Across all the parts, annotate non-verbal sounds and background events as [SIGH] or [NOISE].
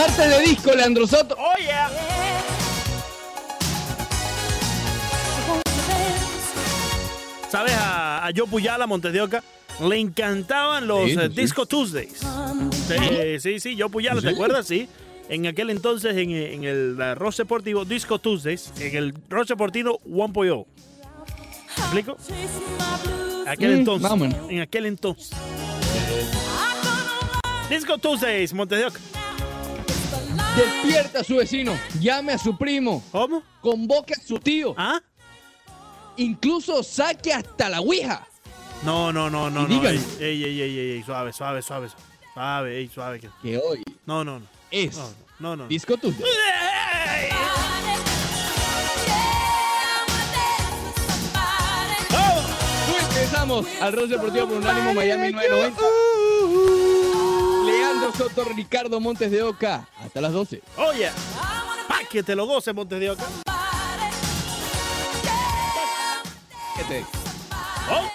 Martes de disco, Leandro Soto. Oh, yeah. ¿Sabes? A, a Joe Puyala, Montes de Oca, le encantaban los Sí, eh, sí. Disco Tuesdays. Sí, sí, sí, Joe Puyala, ¿te acuerdas? Sí. En aquel entonces, en, en el eh, Rock Deportivo Disco Tuesdays, en el Rock Deportivo 1.0. ¿Me explico? Aquel Mm, entonces. En aquel entonces. Disco Tuesdays, Montes de Oca. Despierta a su vecino, llame a su primo, ¿Cómo? convoque a su tío, ¿Ah? incluso saque hasta la ouija. No, no, no, no, no. Ey, ey, ey, ey, ey, suave, suave, suave. Suave, ey, suave. que- Que hoy No, no, no. es No, no, no. Disco Tuesday. Regresamos al Rock Deportivo por Unánimo Miami 990. Soto, Ricardo Montes de Oca. Hasta las 12. Oye, pa' que te lo goce, Montes de Oca. ¿Qué te- Oh.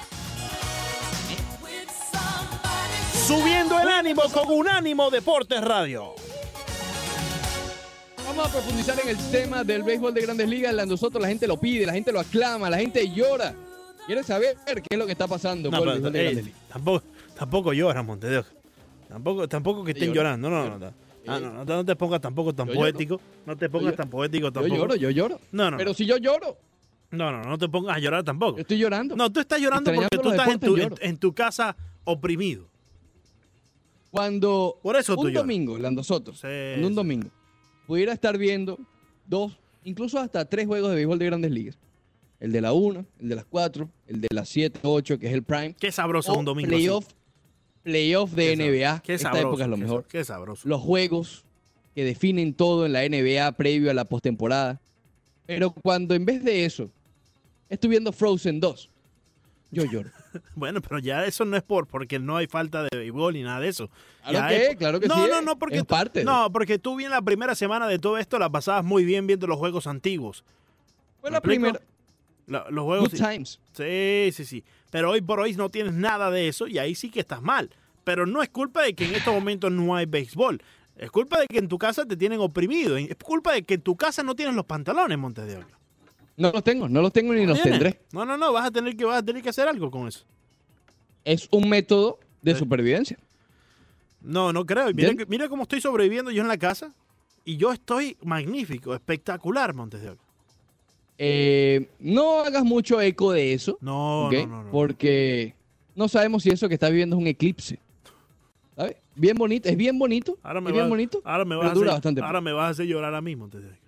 Subiendo el ánimo con Unánimo Deportes Radio. Vamos a profundizar en el tema del béisbol de grandes ligas. Soto, la gente lo pide, la gente lo aclama, la gente llora. Quiere saber qué es lo que está pasando No, con el pero, béisbol de ey, grandes ligas. tampoco, tampoco. Tampoco, tampoco que estén llora. llorando. No, no, no. Ah, no, no, no te pongas tampoco tan Yo poético. No te pongas Yo- tan poético Yo tampoco. lloro, yo lloro. No, no. Pero si yo lloro, No, no, no te pongas a llorar tampoco. yo estoy llorando. No, tú estás llorando porque tú estás en tu, en, deportes, en tu casa oprimido. Cuando Por eso un domingo, Leandro Soto, Sí, cuando un sí. domingo, pudiera estar viendo dos, incluso hasta tres juegos de béisbol de grandes ligas. El de la 1, el de las 4, el de las 7, 8, que es el prime. Qué sabroso o un domingo. playoff, playoff de. Qué NBA. Qué Esta sabroso. época es lo mejor. Qué sabroso. Los juegos que definen todo en la NBA previo a la postemporada. Pero cuando en vez de eso, estoy viendo Frozen 2, yo lloro. [LAUGHS] Bueno, pero ya eso no es por porque no hay falta de béisbol ni nada de eso. Claro Ya que, es- claro que no, sí. No, es. no, porque Es tú- parte de- no, porque tú bien la primera semana de todo esto la pasabas muy bien viendo los juegos antiguos. Fue ¿Me la explico? primera. La- los juegos Good times. Sí, sí, sí. Pero hoy por hoy no tienes nada de eso y ahí sí que estás mal. Pero no es culpa de que en estos momentos no hay béisbol. Es culpa de que en tu casa te tienen oprimido. Es culpa de que en tu casa no tienes los pantalones, Montes de Oca. No los tengo, no los tengo ni los ¿Tienes? tendré. No, no, no. Vas a tener que, vas a tener que hacer algo con eso. Es un método de Sí. supervivencia. No, no creo. Mira cómo estoy sobreviviendo yo en la casa. Y yo estoy magnífico, espectacular, Montes de Oca. Eh, no hagas mucho eco de eso, No, no, no, no. porque no sabemos si eso que estás viviendo es un eclipse. ¿Sabes? Bien bonito, es bien bonito. Ahora me, es bien bonito. ahora, me vas a dura hacer, bastante ahora me vas a hacer llorar a de Oca.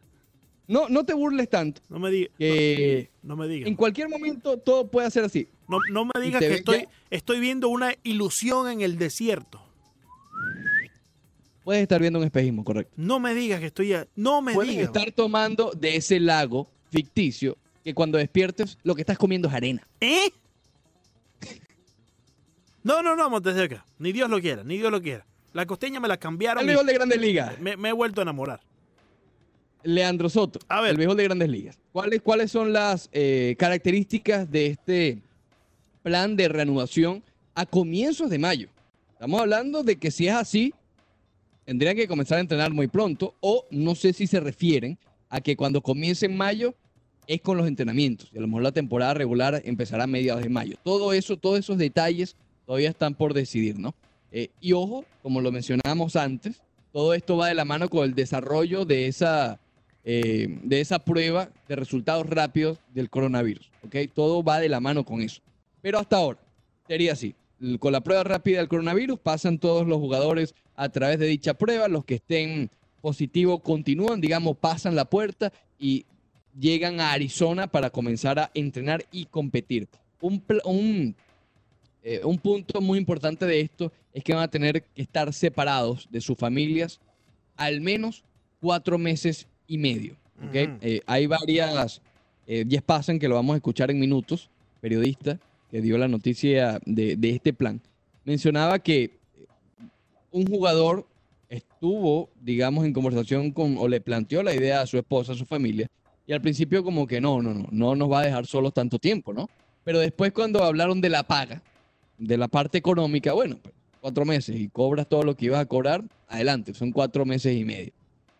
No, no te burles tanto, No me digas. No, no me digas. en cualquier momento todo puede ser así. No, no me digas que estoy, ya- estoy viendo una ilusión en el desierto. Puedes estar viendo un espejismo, correcto. No me digas que estoy. a- No me Puedes digas. estar tomando de ese lago ficticio que cuando despiertes lo que estás comiendo es arena. ¿Eh? No, no, no, Montes de Oca. Ni Dios lo quiera, ni Dios lo quiera. La costeña me la cambiaron. El béisbol de grandes ligas. me, me he vuelto a enamorar. Leandro Soto, A ver. el béisbol de grandes ligas. ¿Cuáles, cuáles son las eh, características de este plan de reanudación a comienzos de mayo? Estamos hablando de que si es así, tendrían que comenzar a entrenar muy pronto o no sé si se refieren a que cuando comience en mayo es con los entrenamientos y a lo mejor la temporada regular empezará a mediados de mayo. Todo eso, todos esos detalles todavía están por decidir, ¿no? Eh, y ojo, como lo mencionábamos antes, todo esto va de la mano con el desarrollo de esa, eh, de esa prueba de resultados rápidos del coronavirus, ¿ok? Todo va de la mano con eso. Pero hasta ahora sería así. Con la prueba rápida del coronavirus pasan todos los jugadores a través de dicha prueba. Los que estén positivos continúan, digamos, pasan la puerta y llegan a Arizona para comenzar a entrenar y competir. Un, un, eh, un punto muy importante de esto es que van a tener que estar separados de sus familias al menos cuatro meses y medio. ¿ok? Ujú. Eh, hay varias, eh, Jess Pasan, que lo vamos a escuchar en minutos, periodista que dio la noticia de, de este plan, mencionaba que un jugador estuvo, digamos, en conversación con, o le planteó la idea a su esposa, a su familia, y al principio como que no, no, no, no nos va a dejar solos tanto tiempo, ¿no? Pero después cuando hablaron de la paga, de la parte económica, bueno, pues, cuatro meses y cobras todo lo que ibas a cobrar, adelante, son cuatro meses y medio.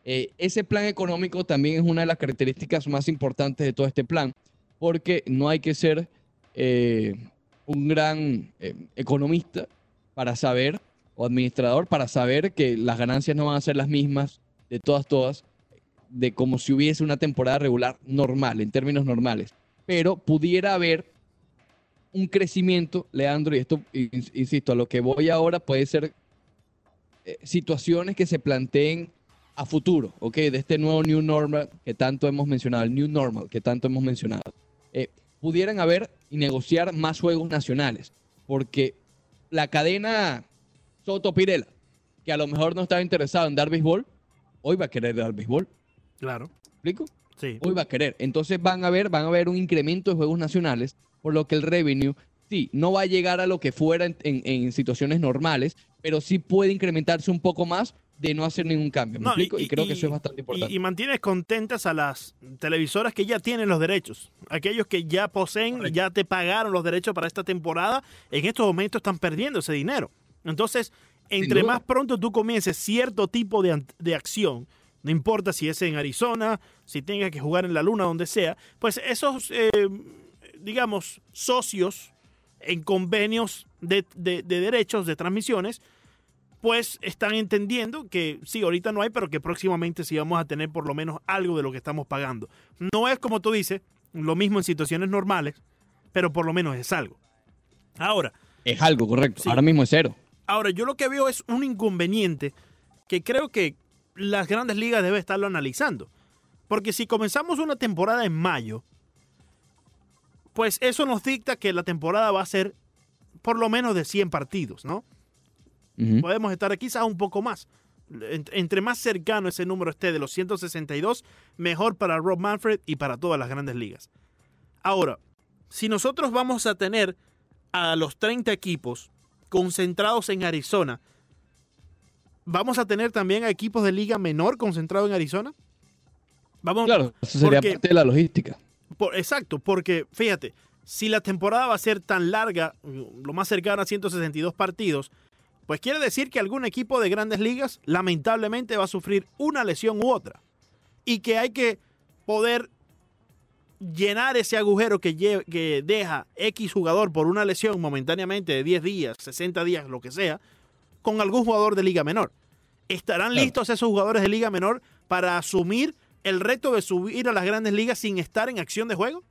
Eh, ese plan económico también es una de las características más importantes de todo este plan, porque no hay que ser eh, un gran eh, economista para saber, o administrador, para saber que las ganancias no van a ser las mismas de todas, todas, de como si hubiese una temporada regular normal, en términos normales. Pero pudiera haber un crecimiento, Leandro, y esto, insisto, a lo que voy ahora puede ser eh, situaciones que se planteen a futuro, ¿ok? De este nuevo New Normal que tanto hemos mencionado, el New Normal que tanto hemos mencionado. Eh, pudieran haber y negociar más juegos nacionales, porque la cadena Soto Pirela, que a lo mejor no estaba interesado en dar béisbol, hoy va a querer dar béisbol. Claro. ¿Explico? Sí. Hoy va a querer. Entonces van a ver, van a ver un incremento de juegos nacionales, por lo que el revenue sí, no va a llegar a lo que fuera en, situaciones normales, pero sí puede incrementarse un poco más de no hacer ningún cambio. ¿Me explico? Y, creo que eso es bastante importante. Y, mantienes contentas a las televisoras que ya tienen los derechos. Aquellos que ya poseen, ya te pagaron los derechos para esta temporada, en estos momentos están perdiendo ese dinero. Entonces, entre más pronto tú comiences cierto tipo de, de acción, no importa si es en Arizona, si tengas que jugar en la luna, donde sea, pues esos, eh, digamos, socios en convenios de, derechos de transmisiones, pues están entendiendo que sí, ahorita no hay, pero que próximamente sí vamos a tener por lo menos algo de lo que estamos pagando. No es como tú dices, lo mismo en situaciones normales, pero por lo menos es algo. Ahora. Es algo, correcto. Ahora mismo es cero. Ahora, yo lo que veo es un inconveniente que creo que las grandes ligas deben estarlo analizando. Porque si comenzamos una temporada en mayo, pues eso nos dicta que la temporada va a ser por lo menos de 100 partidos, ¿no? Podemos estar quizás un poco más. Entre más cercano ese número esté de los 162, mejor para Rob Manfred y para todas las grandes ligas. Ahora, si nosotros vamos a tener a los 30 equipos concentrados en Arizona, ¿vamos a tener también a equipos de liga menor concentrados en Arizona? Vamos, claro, eso sería parte de la logística exacto, porque fíjate, si la temporada va a ser tan larga, lo más cercano a 162 partidos, pues quiere decir que algún equipo de grandes ligas lamentablemente va a sufrir una lesión u otra. Y que hay que poder llenar ese agujero que, que deja X jugador por una lesión momentáneamente de 10 días, 60 días, lo que sea, con algún jugador de liga menor. ¿Estarán listos esos jugadores de liga menor para asumir el reto de subir a las grandes ligas sin estar en acción de juego?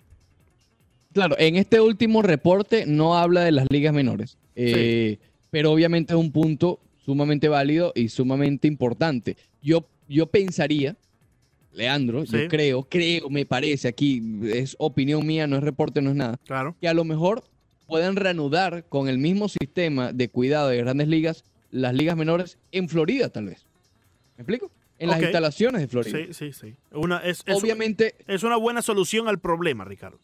Claro, en este último reporte no habla de las ligas menores, eh, pero obviamente es un punto sumamente válido y sumamente importante. Yo, yo pensaría, Leandro, yo creo, creo, me parece aquí, es opinión mía, no es reporte, no es nada, claro. que a lo mejor puedan reanudar con el mismo sistema de cuidado de grandes ligas las ligas menores en Florida, tal vez. ¿Me explico? en las instalaciones de Florida. Sí, sí, sí. Una, es, Obviamente. es una buena solución al problema, Ricardo.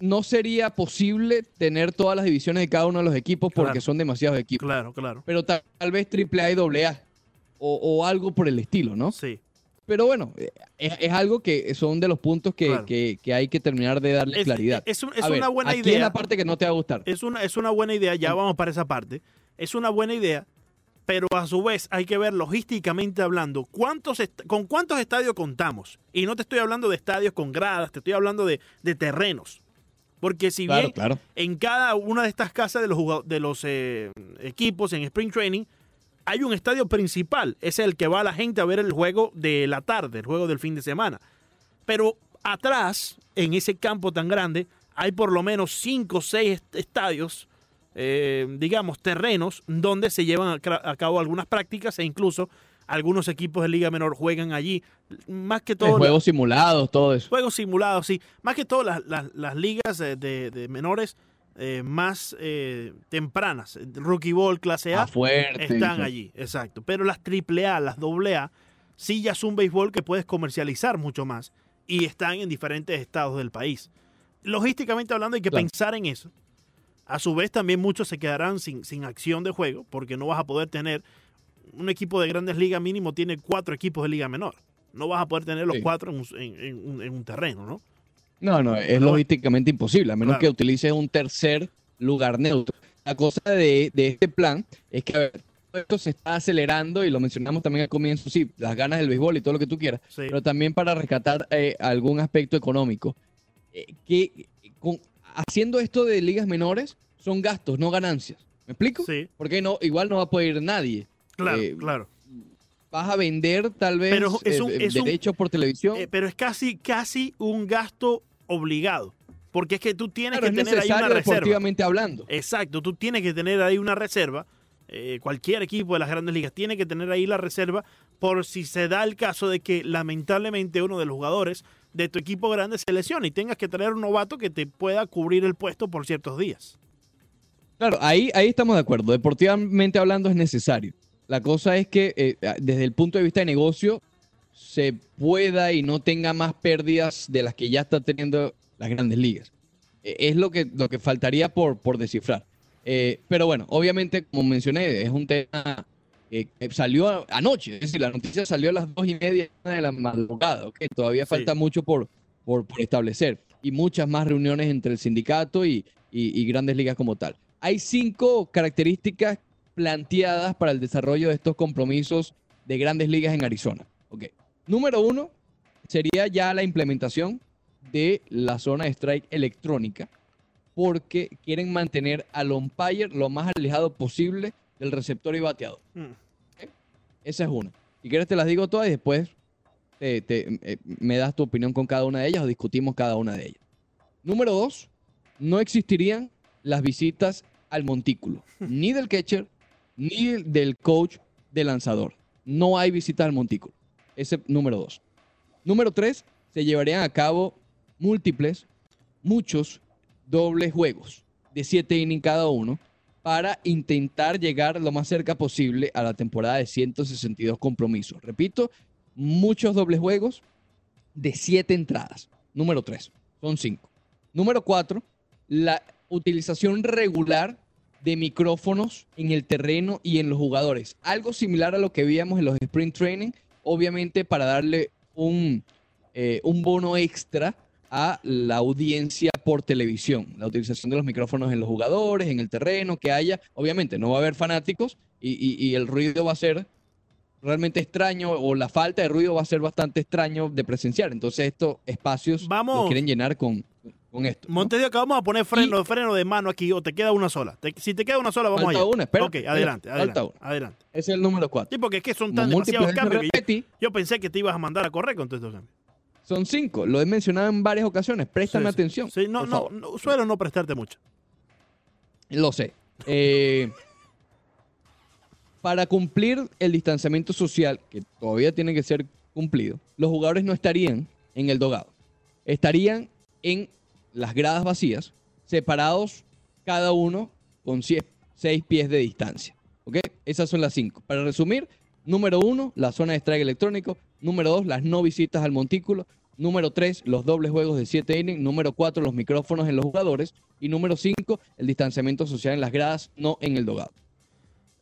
No sería posible tener todas las divisiones de cada uno de los equipos porque son demasiados equipos. Claro, claro. Pero tal, vez AAA y AA o, o, algo por el estilo, ¿no? Sí. Pero bueno, es, algo que son de los puntos que, que, hay que terminar de darle claridad. Es, una buena idea. es la parte que no te va a gustar. Es una, es una buena idea, ya vamos para esa parte. Es una buena idea pero a su vez hay que ver logísticamente hablando cuántos con cuántos estadios contamos. Y no te estoy hablando de estadios con gradas, te estoy hablando de, terrenos. Porque si bien en cada una de estas casas de los, de los eh, equipos en Spring Training hay un estadio principal, es el que va la gente a ver el juego de la tarde, el juego del fin de semana. Pero atrás, en ese campo tan grande, hay por lo menos cinco o seis estadios eh, digamos, terrenos donde se llevan a, cabo algunas prácticas e incluso algunos equipos de Liga Menor juegan allí. Más que todo. Juegos simulados, todo eso. Juegos simulados, sí. Más que todo las, ligas de, menores eh, más eh, tempranas, Rookie Ball, clase A, están allí, exacto. Pero las AAA, las AA, sí ya es un béisbol que puedes comercializar mucho más y están en diferentes estados del país. Logísticamente hablando, hay que pensar en eso. A su vez, también muchos se quedarán sin, sin acción de juego porque no vas a poder tener un equipo de grandes ligas mínimo tiene cuatro equipos de liga menor. No vas a poder tener los cuatro en, un terreno, ¿no? No, no, es logísticamente imposible, a menos que utilices un tercer lugar neutro. la cosa de, de este plan es que a ver, esto se está acelerando y lo mencionamos también al comienzo, sí, las ganas del béisbol y todo lo que tú quieras, Sí. pero también para rescatar eh, algún aspecto económico. Eh, que con- haciendo esto de ligas menores son gastos, no ganancias. ¿Me explico? Sí, Porque no, igual no va a poder ir nadie. claro, Eh, claro. Vas a vender tal vez Pero es un- es un- derechos por televisión. Pero es casi, casi un gasto obligado. Porque es que tú tienes Claro, que tener ahí una reserva. hablando. Exacto, tú tienes que tener ahí una reserva. eh, cualquier equipo de las grandes ligas tiene que tener ahí la reserva por si se da el caso de que lamentablemente uno de los jugadores de tu equipo grande se lesione y tengas que traer un novato que te pueda cubrir el puesto por ciertos días. Claro, ahí, ahí estamos de acuerdo. Deportivamente hablando es necesario. La cosa es que eh, desde el punto de vista de negocio se pueda y no tenga más pérdidas de las que ya está teniendo las grandes ligas. Eh, es lo que, lo que faltaría por, por descifrar. Eh, pero bueno, obviamente, como mencioné, es un tema eh, que salió anoche. Es decir, la noticia salió a las dos y media de la madrugada. ¿ok? Todavía Sí. falta mucho por, por, por establecer. Y muchas más reuniones entre el sindicato y, y- y grandes ligas como tal. Hay cinco características planteadas para el desarrollo de estos compromisos de grandes ligas en Arizona. Ok. Número uno sería ya la implementación de la zona de strike electrónica porque quieren mantener al umpire lo más alejado posible del receptor y bateador. Mm. Esa es una. Si quieres te las digo todas y después te- te- eh, me das tu opinión con cada una de ellas o discutimos cada una de ellas. Número dos, no existirían las visitas al montículo, [LAUGHS] ni del catcher, ni del coach de lanzador. No hay visitas al montículo. Ese número dos. Número tres, se llevarían a cabo múltiples, muchos dobles juegos de siete innings cada uno para intentar llegar lo más cerca posible a la temporada de 162 compromisos. Repito, muchos dobles juegos de siete entradas. Número tres, son cinco. Número cuatro, la utilización regular de micrófonos en el terreno y en los jugadores. Algo similar a lo que veíamos en los sprint training, obviamente para darle un, eh, un bono extra a la audiencia por televisión. La utilización de los micrófonos en los jugadores, en el terreno, que haya, obviamente no va a haber fanáticos y, y- y el ruido va a ser realmente extraño o la falta de ruido va a ser bastante extraño de presenciar. Entonces estos espacios Vamos. los quieren llenar con, con esto. ¿no? Montes de Oca, vamos a poner freno, freno de mano aquí o te queda una sola. Te- si te queda una sola, vamos Falta allá. una, espera, ok, adelante, falta adelante. Ese es el número 4. Sí, porque es que son tan demasiados cambios que yo, pensé que te ibas a mandar a correr con todos estos cambios. son cinco. Lo he mencionado en varias ocasiones. Préstame Sí, atención. Sí, no, no, suelo no prestarte mucho. Lo sé. Eh, para cumplir el distanciamiento social, que todavía tiene que ser cumplido, los jugadores no estarían en el dogado. Estarían en las gradas vacías, separados cada uno con seis pies de distancia. ¿Ok? Esas son las cinco. Para resumir, número uno, la zona de strike electrónico. Número dos, las no visitas al montículo. Número tres, los dobles juegos de 7 innings. Número cuatro, los micrófonos en los jugadores. Y número cinco, el distanciamiento social en las gradas, no en el dogado.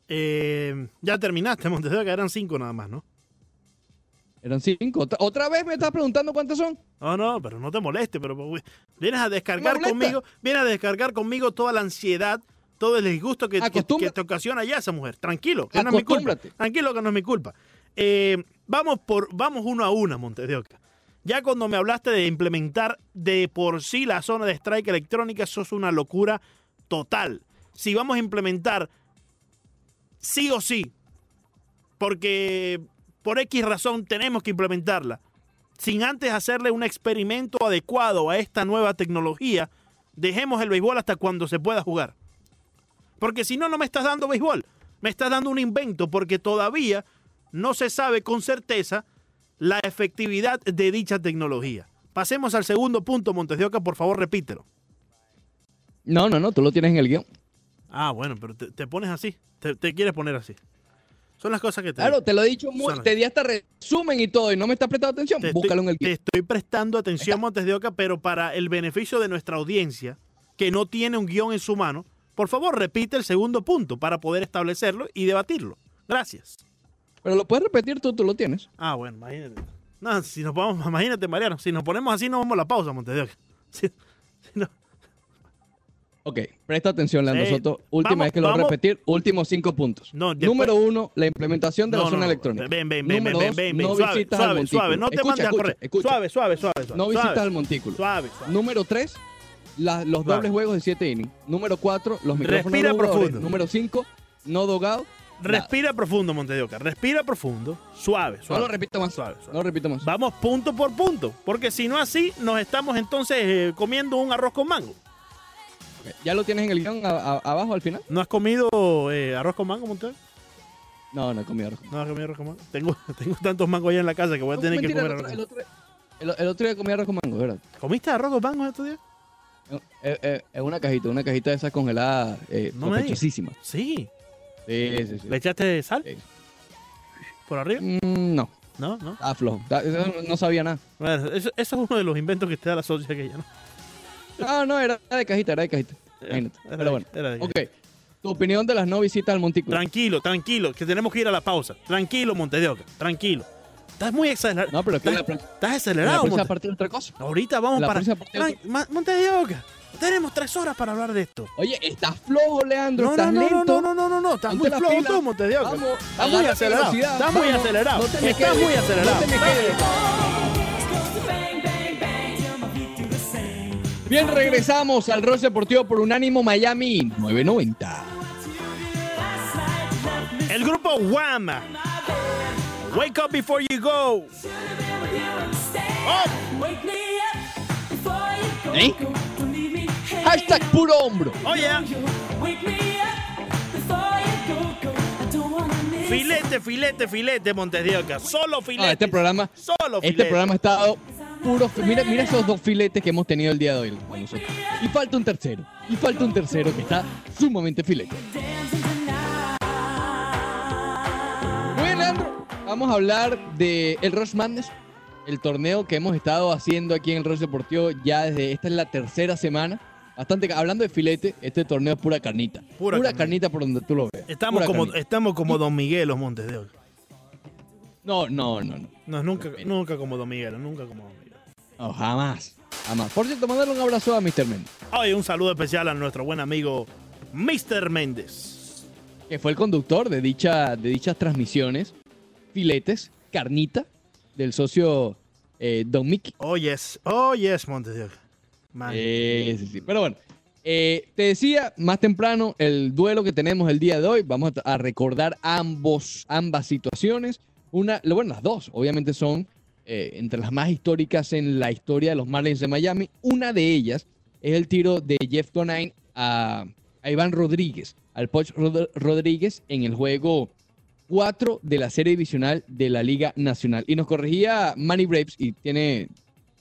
Eh, ya terminaste, Montes de Oca, eran cinco nada más, ¿no? Eran cinco. ¿Otra, vez me estás preguntando cuántas son? No, no, pero no te moleste, pero pues, vienes a descargar conmigo, vienes a descargar conmigo toda la ansiedad, todo el disgusto que, que, te ocasiona ya esa mujer. Tranquilo, que no es mi culpa. Tranquilo, que no es mi culpa. Eh, vamos por, vamos uno a una, Montes de Oca. Ya cuando me hablaste de implementar de por sí la zona de strike electrónica, eso es una locura total. Si vamos a implementar sí o sí, porque por X razón tenemos que implementarla, sin antes hacerle un experimento adecuado a esta nueva tecnología, dejemos el béisbol hasta cuando se pueda jugar. Porque si no, no me estás dando béisbol, me estás dando un invento, porque todavía no se sabe con certeza la efectividad de dicha tecnología. Pasemos al segundo punto, Montes de Oca, por favor, repítelo. No, no, no, tú lo tienes en el guion. Ah, bueno, pero te, te pones así, te, te quieres poner así. Son las cosas que te Claro, te lo he dicho, muy, Son- te di hasta resumen y todo y no me estás prestando atención. Te Búscalo en el te estoy prestando atención, Montes de Oca, pero para el beneficio de nuestra audiencia, que no tiene un guion en su mano, por favor repite el segundo punto para poder establecerlo y debatirlo. Gracias. Pero lo puedes repetir tú, tú lo tienes. Ah, bueno, imagínate. No, si nos vamos, [LAUGHS] imagínate, Mariano, si nos ponemos así, nos vamos a la pausa, Montes de Oca. [LAUGHS] Si- Ok, presta atención, Leandro. Soto. Última Vamos, vez que lo voy a repetir, últimos cinco puntos. No, después- Número uno, la implementación de No, la no, zona no. electrónica. Ven, ven, ven, Número ven, dos, ven, ven. no suave, visitas al suave, montículo. suave. No te Escucha, mandes a correr. escucha. Suave, suave, suave. suave, No visitas al montículo. Suave, suave. Número 3, los dobles juegos de 7 innings. Número 4, los micrófonos Respira jugadores. profundo. Número 5, no dogado. Respira profundo, Montedioca. Respira profundo. Suave, No suave. lo repito más. Suave, suave. No lo repito más. Vamos punto por punto. Porque si no así, nos estamos entonces eh, comiendo un arroz con mango. ¿Ya lo tienes en el guion a- a- abajo al final? ¿No has comido eh, arroz con mango, Montedioca? No, no he comido arroz. No has comido arroz con mango. Tengo, [LAUGHS] tengo tantos mangos allá en la casa que voy a tener que comer el, arroz. otro, el, otro, el- el otro día comí arroz con mango, ¿verdad? ¿Comiste arroz con mango estos días? Es, es- es una cajita, una cajita de esas congeladas, eh, No sospechosísima. Sí. Sí, sí, sí. ¿Le echaste sal Sí. por arriba? Mm, no, No, no. estaba flojo. No sabía nada. Bueno, eso, eso es uno de los inventos que te da la socia aquella, ¿no? No, no, era de cajita, era de cajita. Imagínate. Era Pero bueno. era de- Ok. Tu opinión de las no visitas al montículo. Tranquilo, tranquilo, que tenemos que ir a la pausa. Tranquilo, Monte de Oca, tranquilo. Estás muy acelerado. No, pero que la, estás, acelerado, próxima Monte. parte de otra cosa. Ahorita vamos la para. próxima parte- Tran- Ma- Monte de Oca, tenemos tres horas para hablar de esto. Oye, estás flojo, Leandro. No, estás no, no, lento. no, no, no, no, no, estás Ponte muy flojo tú, Monte de Oca. Vamos, Estás muy acelerado. Estás muy Vamos, acelerado. Estás muy acelerado. No te me quedes. Bien, regresamos al Ross Deportivo por Unánimo Miami 990. El grupo Wham. Wake up before you go. Oh, ¿Eh? Hashtag puro hombro. oh yeah. Filete, filete, filete, Montes de Oca. Solo filete. Ah, este programa, Solo este filete. programa ha estado puro. Mira, mira esos dos filetes que hemos tenido el día de hoy con nosotros. Y falta un tercero. Y falta un tercero que está sumamente filete. Muy bien, Leandro. Vamos a hablar de el Rush Madness, el torneo que hemos estado haciendo aquí en el Rush Deportivo ya desde esta es la tercera semana. Bastante, hablando de filete, este torneo es pura carnita. Pura Pura, carnita. carnita. por donde tú lo veas. Estamos Pura como, carnita. estamos como Don Miguel, los Montes de. No, no, no, no. No, nunca, nunca como Don Miguel, nunca como Don Miguel. No, jamás. Jamás. Por cierto, mandarle un abrazo a Mr. Mendes, Hoy un saludo especial a nuestro buen amigo Mr. Méndez. que fue el conductor de, dicha, de dichas transmisiones, filetes, carnita, del socio eh, Don Mickey. Oh, yes. Oh, yes. Man. Eh, sí, sí. Pero bueno, eh, te decía más temprano el duelo que tenemos el día de hoy. Vamos a, a recordar ambos, ambas situaciones. Una, bueno, las dos, obviamente son eh, entre las más históricas en la historia de los Marlins de Miami. Una de ellas es el tiro de Jeff Conine a, Iván Rodríguez, al Poch Rod- Rodríguez en el juego 4 de la serie divisional de la Liga Nacional. Y nos corregía Manny Braves, y tiene,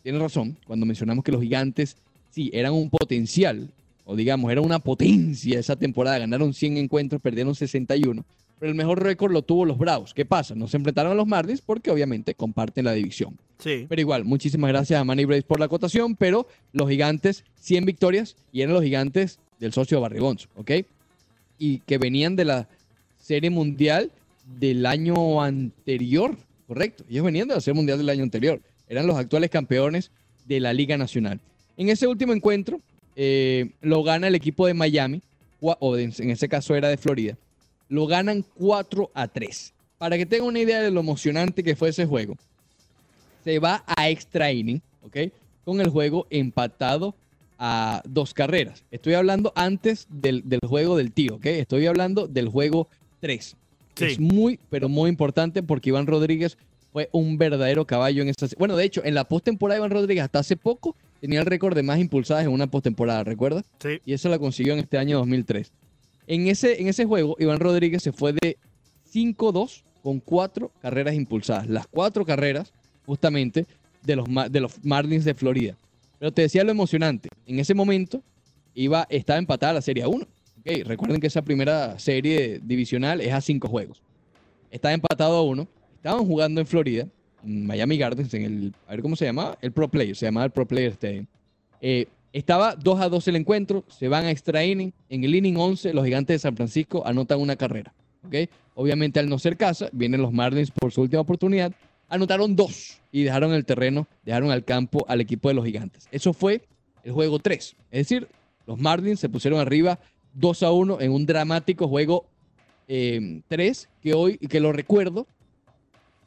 tiene razón, cuando mencionamos que los gigantes sí eran un potencial, o digamos, era una potencia esa temporada. Ganaron 100 encuentros, perdieron 61. Pero el mejor récord lo tuvo los Bravos. ¿Qué pasa? No se enfrentaron a los Marlins porque obviamente comparten la división. Sí. Pero igual, muchísimas gracias a Manny Braves por la acotación, pero los gigantes, 100 victorias, y eran los gigantes del socio Barrigonzo, ¿ok? Y que venían de la Serie Mundial del año anterior, correcto. Ellos venían de la Serie Mundial del año anterior. Eran los actuales campeones de la Liga Nacional. En ese último encuentro, eh, lo gana el equipo de Miami, o en ese caso era de Florida, lo ganan 4 a 3. Para que tengan una idea de lo emocionante que fue ese juego, se va a extra inning, ¿ok? Con el juego empatado a dos carreras. Estoy hablando antes del, del juego del tiro, ¿ok? Estoy hablando del juego 3. Sí. Es muy, pero muy importante porque Iván Rodríguez fue un verdadero caballo en esta... Bueno, de hecho, en la postemporada Iván Rodríguez hasta hace poco tenía el récord de más impulsadas en una postemporada, ¿recuerdas? Sí. y eso la consiguió en este año 2003. En ese, en ese juego, Iván Rodríguez se fue de 5-2 con cuatro carreras impulsadas. Las cuatro carreras, justamente, de los, de los Marlins de Florida. Pero te decía lo emocionante. En ese momento, iba, estaba empatada la Serie 1. Ok, Recuerden que esa primera serie divisional es a cinco juegos. Estaba empatado a uno. Estaban jugando en Florida, en Miami Gardens, en el, a ver cómo se llamaba, el Pro Player, se llamaba el Pro Player Stadium. Eh, estaba 2 a 2 el encuentro, se van a extra. En el inning 11, los gigantes de San Francisco anotan una carrera. Obviamente, al no ser casa, vienen los Marlins por su última oportunidad. Anotaron dos y dejaron el terreno, dejaron al campo al equipo de los gigantes. Eso fue el juego 3. Es decir, Los Marlins se pusieron arriba 2 a 1 en un dramático juego 3 que hoy, que lo recuerdo,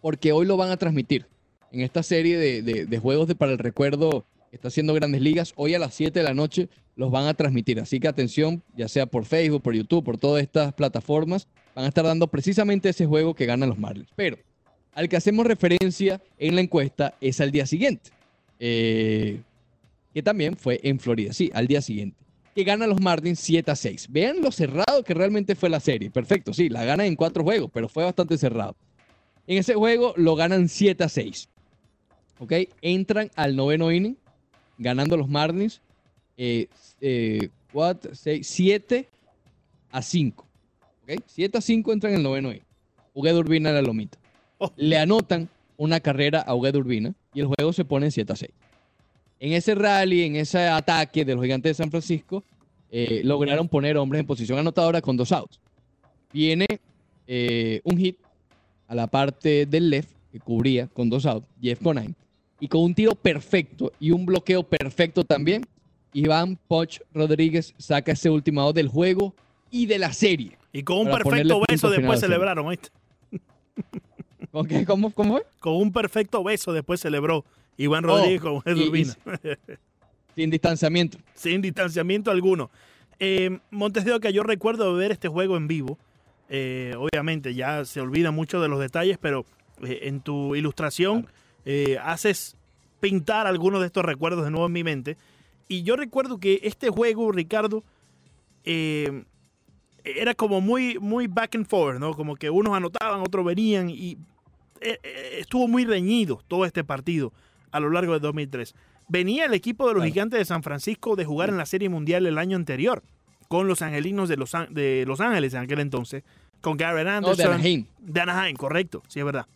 porque hoy lo van a transmitir en esta serie de, juegos de para el recuerdo está haciendo Grandes Ligas. Hoy a las 7 de la noche los van a transmitir. Así que atención, ya sea por Facebook, por YouTube, por todas estas plataformas, van a estar dando precisamente ese juego que ganan los Marlins. Pero al que hacemos referencia en la encuesta es al día siguiente, eh, que también fue en Florida. Sí, al día siguiente que gana los Marlins 7 a 6. Vean lo cerrado que realmente fue la serie. Perfecto, sí, la ganan en cuatro juegos, pero fue bastante cerrado. En ese juego lo ganan 7 a 6. ¿Ok? Entran al noveno inning, ganando los Marlins 7 eh, eh, a 5. ¿Ok? 7 a 5 entran en el noveno inning. Ugueda Urbina en la lomita. Oh. Le anotan una carrera a Ugueda Urbina y el juego se pone 7 a 6 en ese rally, en ese ataque de los gigantes de San Francisco, eh, lograron poner hombres en posición anotadora con dos outs. Viene eh, un hit a la parte del left que cubría con dos outs, Jeff Conine, y con un tiro perfecto y un bloqueo perfecto también, Iván Poch Rodríguez saca ese último out del juego y de la serie. Y con un perfecto beso después celebraron, ¿viste? ¿Con qué? ¿Cómo, ¿Cómo fue? Con un perfecto beso después celebró Iván oh, Rodríguez con Urbina. [LAUGHS] sin distanciamiento. Sin distanciamiento alguno. Eh, Montes de Oca, yo recuerdo ver este juego en vivo. Eh, obviamente ya se olvida mucho de los detalles, pero eh, en tu ilustración eh, haces pintar algunos de estos recuerdos de nuevo en mi mente. Y yo recuerdo que este juego, Ricardo, era como muy, muy back and forth, ¿no? Como que unos anotaban, otros venían y estuvo muy reñido todo este partido a lo largo de 2003. Venía el equipo de los Gigantes de San Francisco de jugar en la Serie Mundial el año anterior con los Angelinos de Los, de los Ángeles en aquel entonces, con Garrett Anderson. de Anaheim. De Anaheim, correcto, sí es verdad.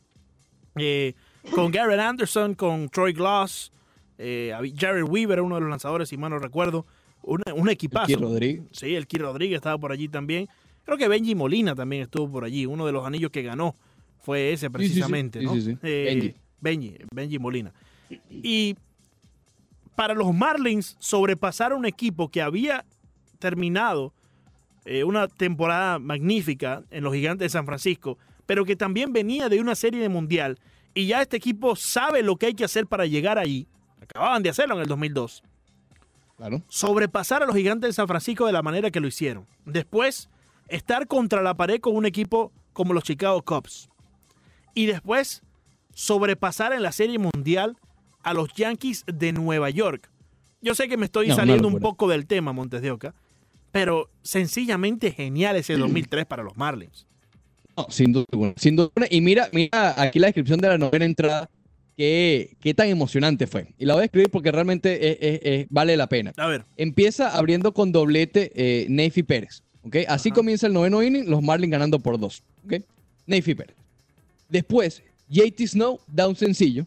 Eh, con Garrett Anderson, con Troy Gloss, eh, Jared Weaver, uno de los lanzadores, si mal no recuerdo. un equipazo. El Rodríguez. Sí, el Kir Rodríguez estaba por allí también. Creo que Benji Molina también estuvo por allí. Uno de los anillos que ganó fue ese precisamente. Sí, sí, eh, Benji. Benji, Benji Molina. Y para los Marlins sobrepasar a un equipo que había terminado eh, una temporada magnífica en los Gigantes de San Francisco, pero que también venía de una serie de mundial y ya este equipo sabe lo que hay que hacer para llegar ahí. Acababan de hacerlo en el 2002. Claro. Sobrepasar a los Gigantes de San Francisco de la manera que lo hicieron. Después, estar contra la pared con un equipo como los Chicago Cubs. Y después, sobrepasar en la serie mundial a los Yankees de Nueva York. Yo sé que me estoy saliendo un poco del tema, Montes de Oca, pero sencillamente genial ese 2003 para los Marlins. No, sin duda, sin duda. Y mira, mira aquí la descripción de la novena entrada, qué, qué tan emocionante fue. Y la voy a escribir porque realmente vale la pena. A ver. Empieza abriendo con doblete eh, Neyfi Pérez. ¿okay? Así comienza el noveno inning, los Marlins ganando por dos. ¿okay? Neyfi Pérez. Después, JT Snow da un sencillo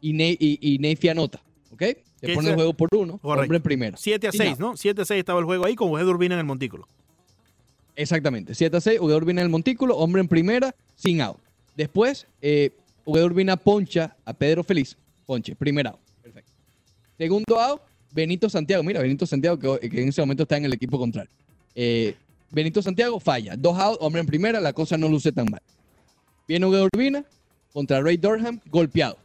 y, ne y, anota. ¿Ok? Se pone el juego por uno, hombre en primera. 7 a 6, ¿no? 7 a 6 estaba el juego ahí con Uged Urbina en el montículo. Exactamente. 7 a 6, Uged Urbina en el montículo, hombre en primera, sin out. Después, eh, Urbina poncha a Pedro Feliz. Ponche, primer out. Perfecto. Segundo out, Benito Santiago. Mira, Benito Santiago que, en ese momento está en el equipo contrario. Eh, Benito Santiago falla. Dos out, hombre en primera, la cosa no luce tan mal. Viene Uged Urbina contra Ray Durham, golpeado.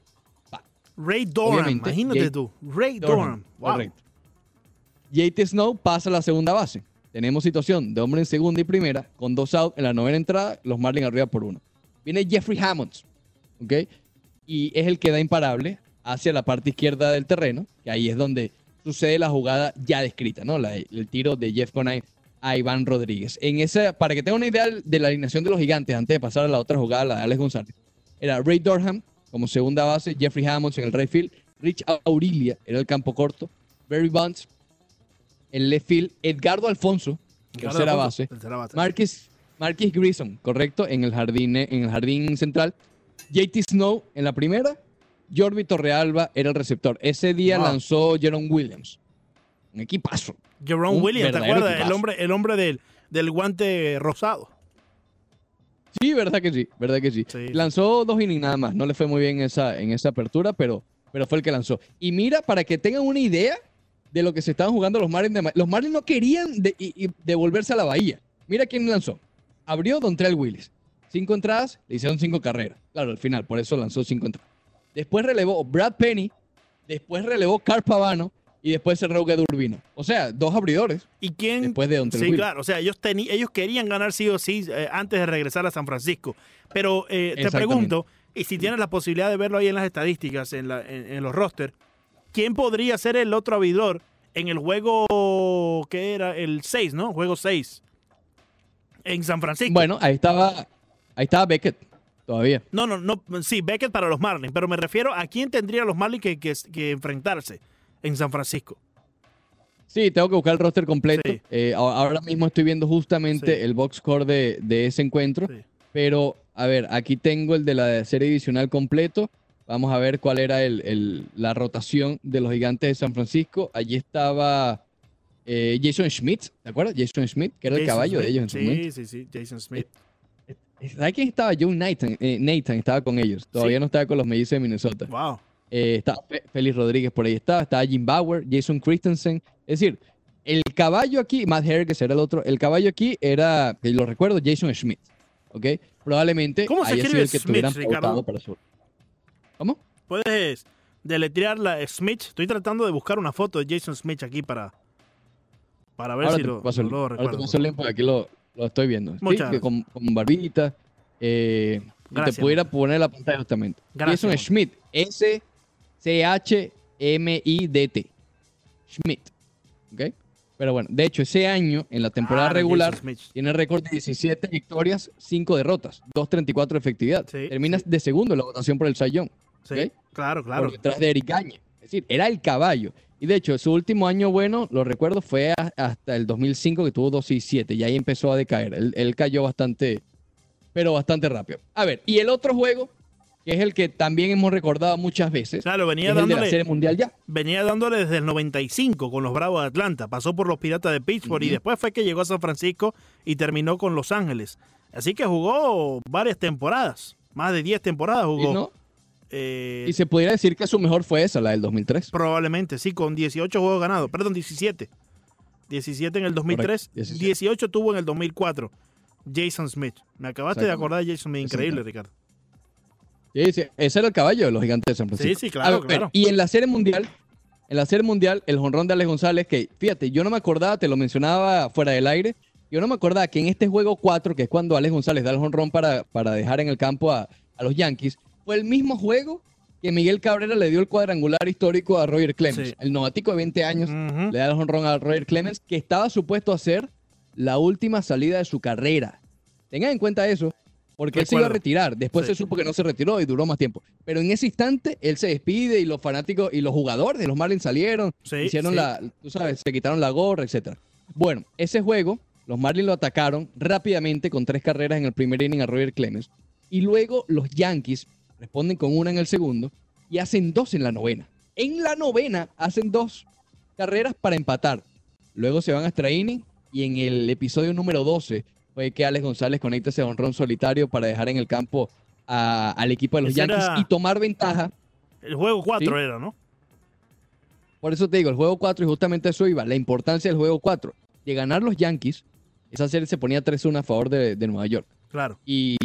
Ray Durham, imagínate tú. Ray Durham. Correcto. JT Snow pasa a la segunda base. Tenemos situación de hombre en segunda y primera, con dos outs en la novena entrada, los Marlins arriba por uno. Viene Jeffrey Hammonds, ¿ok? Y es el que da imparable hacia la parte izquierda del terreno, que ahí es donde sucede la jugada ya descrita, ¿no? el tiro de Jeff Conine a Iván Rodríguez. En esa, para que tenga una idea de la alineación de los gigantes, antes de pasar a la otra jugada, la de Alex González, era Ray Durham, como segunda base, Jeffrey Hammonds en el right field, Rich Aurilia en el campo corto, Barry Bonds en left field, Edgardo Alfonso, tercera, base, Marquis, Marquis Grissom, correcto, en el jardín, en el jardín central, JT Snow en la primera, Jordi Torrealba era el receptor. Ese día lanzó Jerome Williams. Un equipazo. Jerome Williams, ¿te acuerdas? El hombre, el hombre del, del guante rosado. Sí, verdad que sí, verdad que sí. Lanzó dos innings nada más, no le fue muy bien esa, en esa apertura, pero, pero fue el que lanzó. Y mira, para que tengan una idea de lo que se estaban jugando los Marlins. De los Marlins no querían de- y- y devolverse a la bahía. Mira quién lanzó. Abrió Dontrell Willis. Cinco entradas, le hicieron cinco carreras. Claro, al final, por eso lanzó cinco entradas. Después relevó Brad Penny, después relevó Carl Pavano y después cerró Guedo Urbino. O sea, dos abridores ¿Y quién? después de Dontrell Sí, Willis. claro. O sea, ellos, ellos querían ganar sí o sí eh, antes de regresar a San Francisco. Pero eh, te pregunto, y si tienes la posibilidad de verlo ahí en las estadísticas, en, la- en- en los rosters, ¿quién podría ser el otro abridor en el juego que era el 6, ¿no? Juego 6 en San Francisco. Bueno, ahí estaba, ahí estaba Beckett todavía. No, no, no. Sí, Beckett para los Marlins. Pero me refiero a quién tendrían los Marlins que, que- que enfrentarse en San Francisco. Sí, tengo que buscar el roster completo. Sí. Eh, ahora mismo estoy viendo justamente Sí. el box score de, de ese encuentro. Sí. Pero, a ver, aquí tengo el de la serie divisional completo. Vamos a ver cuál era el- el- la rotación de los gigantes de San Francisco. Allí estaba eh, Jason Schmidt, ¿te acuerdas? Jason Schmidt, que era el caballo de Smith. ellos en su momento. Sí, sí, sí. Jason Smith. ¿Sabes quién estaba? Joe Nathan. eh, Nathan estaba con ellos. Todavía Sí. no estaba con los mellizos de Minnesota. Wow. Eh, estaba Félix Rodríguez por ahí estaba, estaba Jim Bauer, Jason Christensen. Es decir, el caballo aquí, Matt Harris era el otro, el caballo aquí era, que lo recuerdo, Jason Schmidt. ¿Ok? Probablemente ¿Cómo se haya sido el que Schmidt, tuvieran Ricardo? pautado para su. ¿Cómo? ¿Puedes deletrear la Smith? Estoy tratando de buscar una foto de Jason Smith aquí para, para ver Ahora si lo, paso el- lo ahora te recuerdo. paso el link porque aquí lo, lo estoy viendo. Sí, Muchas que con, con barbita. eh, Gracias, te pudiera poner la pantalla justamente. Gracias, Jason. Schmidt. S-C-H-M-I-D-T. Schmidt. ¿Ok? Pero bueno, de hecho, ese año, en la temporada Ah, regular, tiene récord de 17 victorias, 5 derrotas, 2.34 de efectividad. Sí, Termina sí. de segundo en la votación por el Sayón. Sí, claro, claro. por detrás de Eric Gagne. Es decir, era el caballo. Y de hecho, su último año bueno, lo recuerdo, fue a- hasta el 2005 que tuvo 2 y 7 y ahí empezó a decaer. Él, él cayó bastante, pero bastante rápido. A ver, y el otro juego, que es el que también hemos recordado muchas veces, Claro, venía es el de la dándole, Serie Mundial ya. venía dándole desde el 95 con los Bravos de Atlanta. Pasó por los Piratas de Pittsburgh y después fue que llegó a San Francisco y terminó con Los Ángeles. Así que jugó varias temporadas. Más de 10 temporadas Y, jugó. no- Eh, y se pudiera decir que su mejor fue esa, la del 2003. Probablemente, sí, con 18 juegos ganados. Perdón, 17. 17 en el 2003. Correcto, 17. 18 tuvo en el 2004. Jason Smith. Me acabaste de acordar de Jason Smith. Increíble, Ricardo. Sí, sí, ese era el caballo de los gigantes de San Francisco. Sí, sí, claro, A ver, claro. Y en la serie mundial, en la serie mundial, el jonrón de Alex González, que fíjate, yo no me acordaba, te lo mencionaba fuera del aire, yo no me acordaba que en este juego 4, que es cuando Alex González da el jonrón para, para dejar en el campo a, a los Yankees, fue el mismo juego que Miguel Cabrera le dio el cuadrangular histórico a Roger Clemens. Sí. El novatico de 20 años le da el jonrón a Roger Clemens, que estaba supuesto a ser la última salida de su carrera. Tengan en cuenta eso, porque él se iba a retirar. Después Sí. se supo que no se retiró y duró más tiempo. Pero en ese instante, él se despide y los fanáticos y los jugadores de los Marlins salieron, Sí, hicieron la, tú sabes, se quitaron la gorra, etcétera. Bueno, ese juego, los Marlins lo atacaron rápidamente con tres carreras en el primer inning a Roger Clemens. Y luego los Yankees responden con una en el segundo y hacen dos en la novena. En la novena hacen dos carreras para empatar. Luego se van a extra inning y en el episodio número 12 fue que Alex González conecta ese honrón solitario para dejar en el campo a- al equipo de los Yankees era- y tomar ventaja. El juego 4 Sí. era, ¿no? Por eso te digo, el juego 4 y justamente eso iba, la importancia del juego 4. De ganar los Yankees, esa serie se ponía 3-1 a favor de, de Nueva York. Claro. Y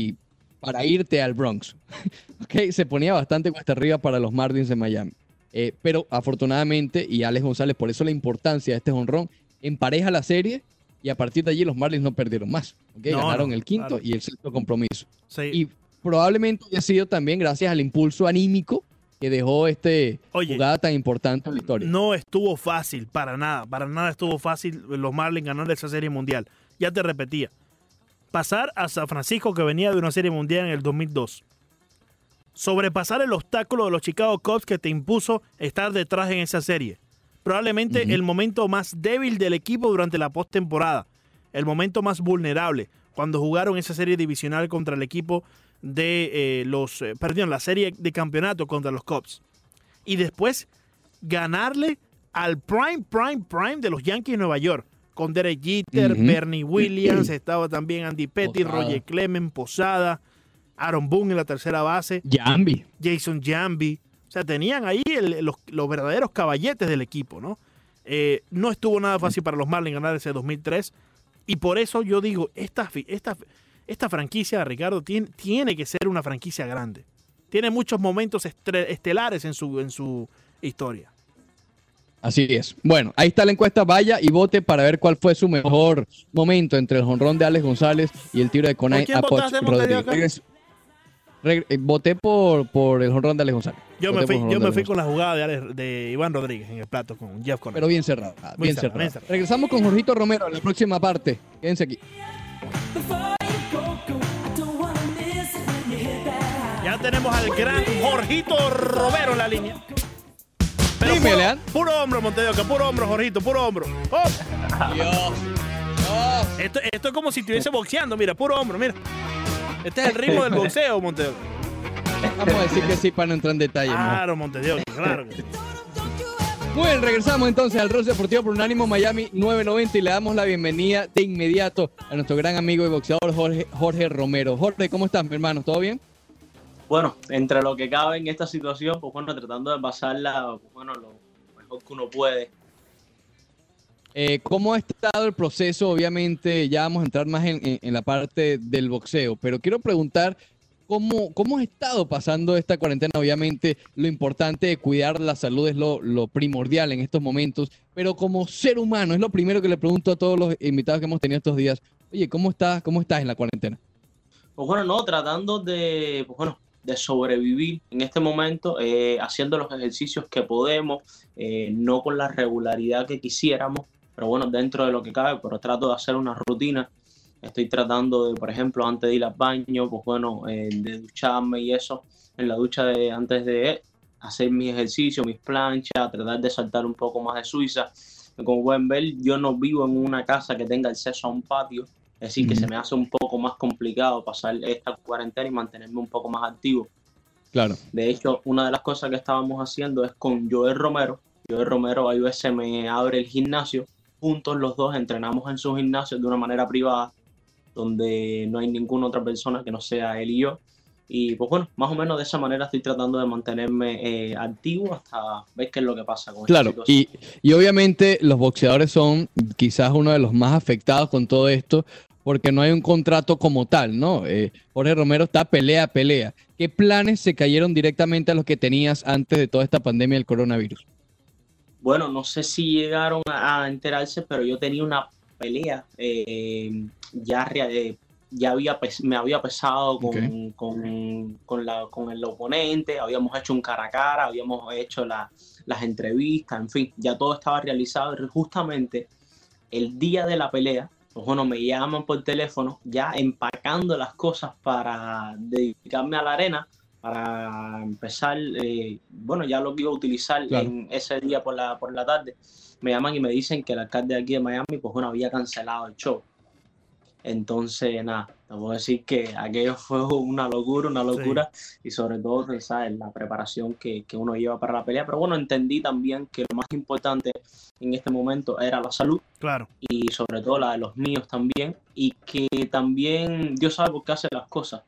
para irte al Bronx, [LAUGHS] ¿ok? se ponía bastante cuesta arriba para los Marlins de Miami. Eh, pero afortunadamente, y Alex González, por eso la importancia de este honrón, empareja la serie y a partir de allí los Marlins no perdieron más. Ganaron el quinto claro. y el sexto compromiso. Sí. Y probablemente haya sido también gracias al impulso anímico que dejó este Oye, jugada tan importante en la historia. No estuvo fácil, para nada, para nada estuvo fácil los Marlins ganar esa serie mundial. Ya te repetía, pasar a San Francisco que venía de una serie mundial en el 2002. Sobrepasar el obstáculo de los Chicago Cubs que te impuso estar detrás en esa serie. Probablemente el momento más débil del equipo durante la postemporada. El momento más vulnerable cuando jugaron esa serie divisional contra el equipo de eh, los, eh, perdón, la serie de campeonato contra los Cubs. Y después ganarle al prime, prime, prime de los Yankees de Nueva York. Con Derek Jeter. Bernie Williams, [CLEARS THROAT] estaba también Andy Petty, Posada. Roger Clemens, Posada, Aaron Boone en la tercera base, Jambi. Jason Jambi. O sea, tenían ahí el- los, los verdaderos caballetes del equipo, ¿no? Eh, no estuvo nada fácil para los Marlins ganar ese 2003. Y por eso yo digo, esta, esta, esta franquicia, Ricardo, tiene, tiene que ser una franquicia grande. Tiene muchos momentos estelares en su, en su historia. Así es. Bueno, ahí está la encuesta. Vaya y vote para ver cuál fue su mejor momento entre el jonrón de Alex González y el tiro de Conay Apoch Rodríguez. Eh, voté por, por el jonrón de Alex González. Yo me fui, yo me fui con la jugada de, de, Iván Rodríguez en el plato con Jeff Conay. Pero bien cerrado. bien, cerrado. Regresamos con Jorgito Romero en la próxima parte. Quédense aquí. Ya tenemos al gran Jorgito Romero en la línea. Puro, hombro, Montedoca, puro hombro, Jorgito, puro hombro. Dios. Esto, esto, es como si estuviese boxeando, mira, puro hombro, mira. Este es el ritmo del boxeo, Montedoca. Vamos a decir que sí para no entrar en detalle. Claro, Montedoca, claro. Bueno, regresamos entonces al Rose Deportivo por Unánimo Miami 990 y le damos la bienvenida de inmediato a nuestro gran amigo y boxeador Jorge, Jorge Romero. Jorge, ¿cómo estás, mi hermano? ¿Todo bien? Bueno, entre lo que cabe en esta situación, pues bueno, tratando de pasarla, pues bueno, lo mejor que uno puede. Eh, ¿Cómo ha estado el proceso? Obviamente ya vamos a entrar más en, la parte del boxeo, pero quiero preguntar cómo, cómo ha estado pasando esta cuarentena. Obviamente lo importante de cuidar la salud es lo, lo primordial en estos momentos, pero como ser humano es lo primero que le pregunto a todos los invitados que hemos tenido estos días. Oye, ¿cómo estás, cómo estás en la cuarentena? Pues bueno, no, tratando de, pues bueno, de sobrevivir en este momento, eh, haciendo los ejercicios que podemos, eh, no con la regularidad que quisiéramos, pero bueno, dentro de lo que cabe, pero trato de hacer una rutina. Estoy tratando de, por ejemplo, antes de ir al baño, pues bueno, eh, de ducharme y eso, en la ducha antes de hacer mis ejercicios, mis planchas, tratar de saltar un poco más de Suiza. Como pueden ver, yo no vivo en una casa que tenga acceso a un patio, es decir, que se me hace un poco más complicado pasar esta cuarentena y mantenerme un poco más activo. Claro. De hecho, una de las cosas que estábamos haciendo es con Joel Romero. Joel Romero a veces me abre el gimnasio. Juntos los dos entrenamos en su gimnasio de una manera privada, donde no hay ninguna otra persona que no sea él y yo. Y pues bueno, más o menos de esa manera estoy tratando de mantenerme eh, activo hasta ver qué es lo que pasa con Claro, y, y obviamente los boxeadores son quizás uno de los más afectados con todo esto, porque no hay un contrato como tal, ¿no? Eh, Jorge Romero está pelea a pelea. ¿Qué planes se cayeron directamente a los que tenías antes de toda esta pandemia del coronavirus? Bueno, no sé si llegaron a, enterarse, pero yo tenía una pelea eh, ya, eh, ya había me había pesado con, con, la, con, el oponente, habíamos hecho un cara a cara, habíamos hecho las entrevistas, en fin, ya todo estaba realizado justamente el día de la pelea pues bueno, me llaman por teléfono ya empacando las cosas para dedicarme a la arena, para empezar, eh, bueno, ya lo que iba a utilizar en ese día por la, por la tarde. Me llaman y me dicen que el alcalde de aquí de Miami, pues bueno, había cancelado el show. Entonces, nada, te puedo decir que aquello fue una locura, una locura, y sobre todo, ¿sabes? la preparación que, que, uno lleva para la pelea. Pero bueno, entendí también que lo más importante en este momento era la salud. Claro. Y sobre todo la de los míos también. Y que también Dios sabe por qué hace las cosas.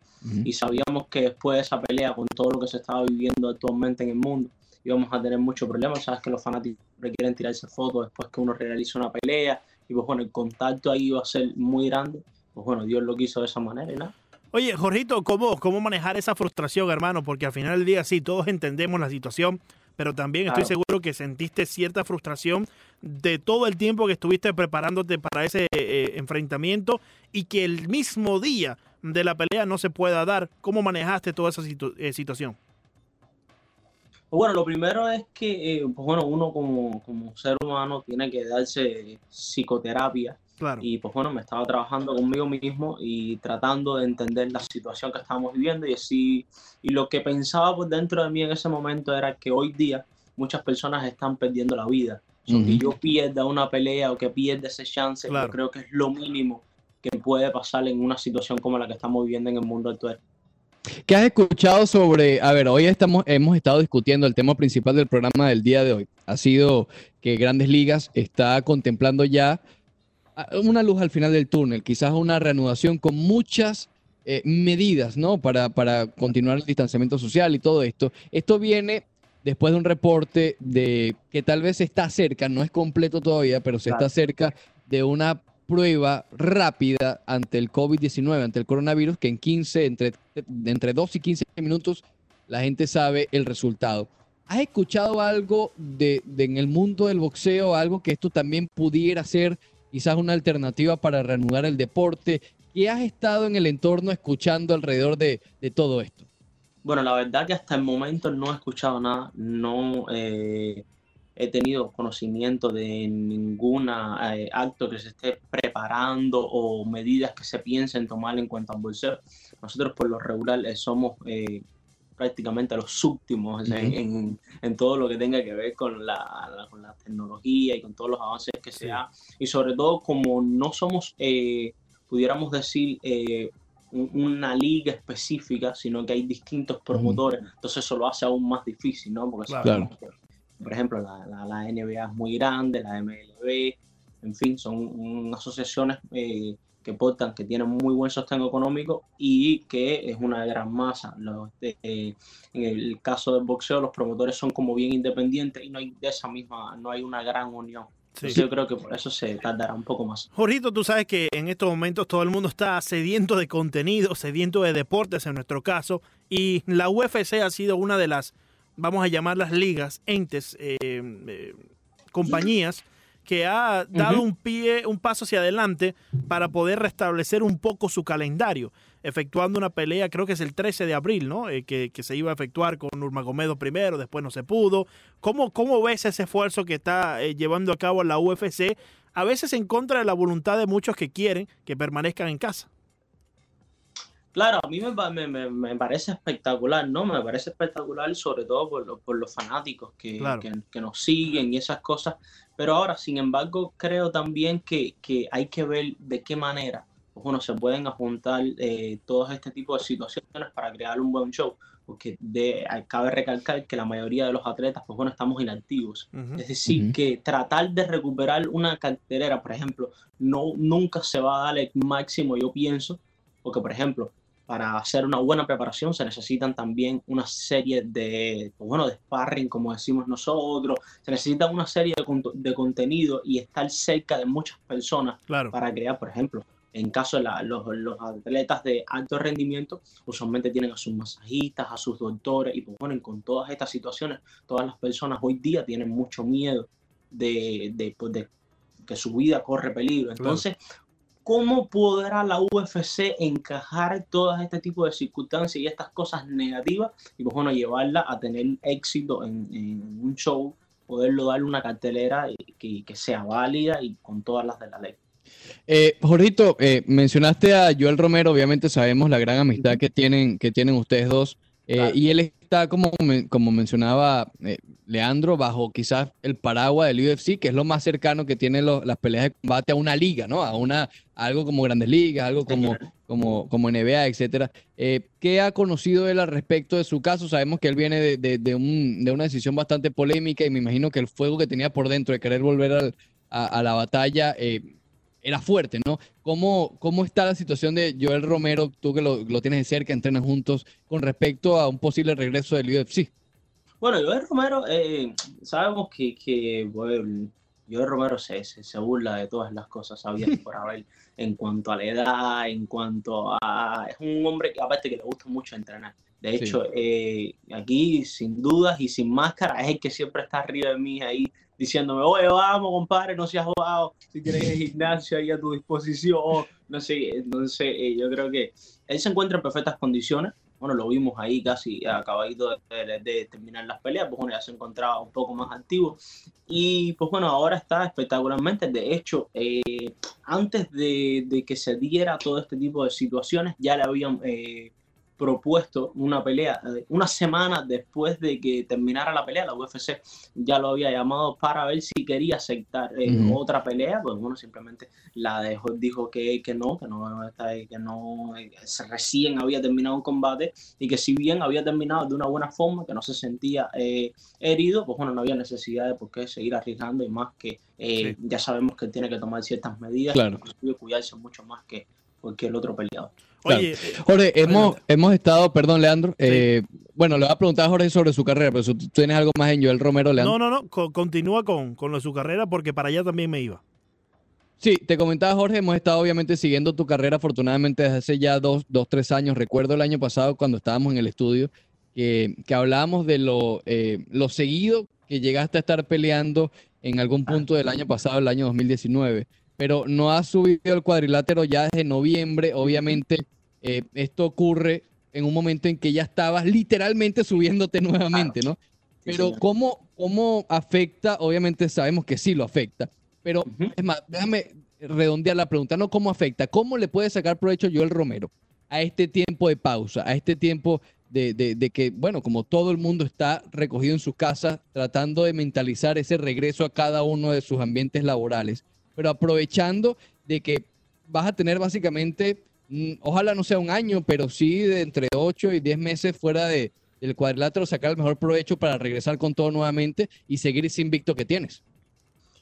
Y sabíamos que después de esa pelea, con todo lo que se estaba viviendo actualmente en el mundo, íbamos a tener muchos problemas. Sabes que los fanáticos requieren tirarse fotos después que uno realiza una pelea y pues bueno, el contacto ahí iba a ser muy grande, pues bueno, Dios lo quiso de esa manera y nada. Oye, Jorgito, ¿cómo, ¿cómo manejar esa frustración, hermano? Porque al final del día sí, todos entendemos la situación, pero también estoy seguro que sentiste cierta frustración de todo el tiempo que estuviste preparándote para ese eh, enfrentamiento y que el mismo día de la pelea no se pueda dar. ¿Cómo manejaste toda esa eh, situación? Pues bueno, lo primero es que, eh, pues bueno, uno como, como, ser humano tiene que darse psicoterapia. Claro. Y pues bueno, me estaba trabajando conmigo mismo y tratando de entender la situación que estábamos viviendo y así, y lo que pensaba por dentro de mí en ese momento era que hoy día muchas personas están perdiendo la vida. que yo pierda una pelea o que pierda ese chance, yo creo que es lo mínimo que puede pasar en una situación como la que estamos viviendo en el mundo actual. ¿Qué has escuchado sobre, a ver, hoy estamos, hemos estado discutiendo el tema principal del programa del día de hoy. Ha sido que Grandes Ligas está contemplando ya ah, una luz al final del túnel, quizás una reanudación con muchas eh, medidas, ¿no? Para, para continuar el distanciamiento social y todo esto. Esto viene después de un reporte de que tal vez está cerca, no es completo todavía, pero se está cerca de una prueba rápida ante el COVID-19, ante el coronavirus, que en 15, entre, entre 2 y 15 minutos, la gente sabe el resultado. ¿Has escuchado algo de, en el mundo del boxeo, algo que esto también pudiera ser quizás una alternativa para reanudar el deporte? ¿Qué has estado en el entorno escuchando alrededor de, todo esto? Bueno, la verdad que hasta el momento no he escuchado nada, no eh, he tenido conocimiento de ningún eh, acto que se esté preparando o medidas que se piensen tomar en cuanto al bolseo. Nosotros por lo regular eh, somos eh, prácticamente los últimos en, todo lo que tenga que ver con la, con la, tecnología y con todos los avances que se da. Y sobre todo como no somos, pudiéramos decir, una liga específica, sino que hay distintos promotores, entonces eso lo hace aún más difícil, ¿no? Porque claro por ejemplo, la, la, NBA es muy grande, la MLB, en fin, son asociaciones eh, que portan, que tienen muy buen sostén económico y que es una gran masa. Eh, en el caso del boxeo, los promotores son como bien independientes y no hay de esa misma, no hay una gran unión. Yo creo que por eso se tardará un poco más. Jorito, tú sabes que en estos momentos todo el mundo está sediento de contenido, sediento de deportes en nuestro caso, y la UFC ha sido una de las vamos a llamar las ligas, entes, eh, eh, compañías, que ha dado un pie, un paso hacia adelante para poder restablecer un poco su calendario, efectuando una pelea, creo que es el 13 de abril, ¿no? Eh, que, se iba a efectuar con Nurmagomedov primero, después no se pudo. ¿Cómo, cómo ves ese esfuerzo que está llevando a cabo la UFC? A veces en contra de la voluntad de muchos que quieren que permanezcan en casa. Claro, a mí me, me, me, parece espectacular, ¿no? Me parece espectacular sobre todo por, por los fanáticos que, que, nos siguen y esas cosas. Pero ahora, sin embargo, creo también que, que hay que ver de qué manera pues, bueno, se pueden juntar eh, todos este tipo de situaciones para crear un buen show. Porque de, cabe recalcar que la mayoría de los atletas, pues bueno, estamos inactivos. Es decir, que tratar de recuperar una carterera, por ejemplo, no, nunca se va a dar el máximo, yo pienso, porque, por ejemplo, para hacer una buena preparación se necesitan también una serie de, pues bueno, de sparring, como decimos nosotros, se necesita una serie de, contenido y estar cerca de muchas personas para crear, por ejemplo, en caso de los, los, atletas de alto rendimiento, usualmente tienen a sus masajistas, a sus doctores, y pues bueno, con todas estas situaciones, todas las personas hoy día tienen mucho miedo de, de, pues que su vida corre peligro. Entonces, ¿Cómo podrá la UFC encajar todas este tipo de circunstancias y estas cosas negativas y pues bueno, llevarla a tener éxito en, un show, poderlo darle una cartelera que, que, sea válida y con todas las de la ley? Eh, Jorgito, eh, mencionaste a Joel Romero, obviamente sabemos la gran amistad que tienen, que tienen ustedes dos. Eh, y él está, como, como mencionaba eh, Leandro, bajo quizás el paraguas del UFC, que es lo más cercano que tienen las peleas de combate a una liga, ¿no? A una algo como Grandes Ligas, algo como, como, como NBA, etcétera. Eh, ¿Qué ha conocido él al respecto de su caso? Sabemos que él viene de, de, una decisión bastante polémica y me imagino que el fuego que tenía por dentro de querer volver a, la batalla era fuerte, ¿no? ¿Cómo, ¿Cómo está la situación de Joel Romero, tú que lo, lo tienes de cerca, entrenan juntos, con respecto a un posible regreso del UFC? Bueno, Joel Romero, eh, sabemos que, que bueno, Joel Romero se, se, burla de todas las cosas habidas por haber en cuanto a la edad, en cuanto a... Es un hombre que aparte que le gusta mucho entrenar. De hecho, eh, aquí sin dudas y sin máscara es el que siempre está arriba de mí ahí diciéndome, oye, vamos, compadre, no seas jugado, si tienes el gimnasio ahí a tu disposición, no sé, entonces eh, yo creo que él se encuentra en perfectas condiciones, bueno, lo vimos ahí casi acabadito de, terminar las peleas, pues bueno, ya se encontraba un poco más activo. Y pues bueno, ahora está espectacularmente, de hecho, eh, antes de, que se diera todo este tipo de situaciones, ya le habían... Eh, propuesto una pelea. Eh, una semana después de que terminara la pelea, la UFC ya lo había llamado para ver si quería aceptar eh, otra pelea. Pues bueno, simplemente la dejó, dijo que, que no, que no, que no eh, recién había terminado un combate y que si bien había terminado de una buena forma, que no se sentía herido, pues bueno, no había necesidad de por qué seguir arriesgando y más que ya sabemos que tiene que tomar ciertas medidas claro. y cuidarse mucho más que cualquier otro peleador. Oye, Jorge, hemos, hemos estado, perdón, Leandro, eh, bueno, le voy a preguntar a Jorge sobre su carrera, pero tú tienes algo más en Joel Romero, Leandro. No, no, no, continúa con, con lo de su carrera porque para allá también me iba. Sí, te comentaba Jorge, hemos estado obviamente siguiendo tu carrera afortunadamente desde hace ya dos, dos tres años. Recuerdo el año pasado cuando estábamos en el estudio que, que hablábamos de lo, eh, lo seguido que llegaste a estar peleando en algún punto del año pasado, el año 2019, pero no has subido el cuadrilátero ya desde noviembre. Obviamente eh, esto ocurre en un momento en que ya estabas literalmente subiéndote nuevamente, ¿no? Pero ¿cómo, ¿cómo afecta? Obviamente sabemos que sí lo afecta pero es más, déjame redondear la pregunta, no cómo afecta, cómo le puede sacar provecho Joel Romero a este tiempo de pausa, a este tiempo de, de, que, bueno, como todo el mundo está recogido en sus casas, tratando de mentalizar ese regreso a cada uno de sus ambientes laborales, pero aprovechando de que vas a tener básicamente, mm, ojalá no sea un año, pero sí de entre 8 y 10 meses fuera de, del cuadrilátero, sacar el mejor provecho para regresar con todo nuevamente y seguir ese invicto que tienes.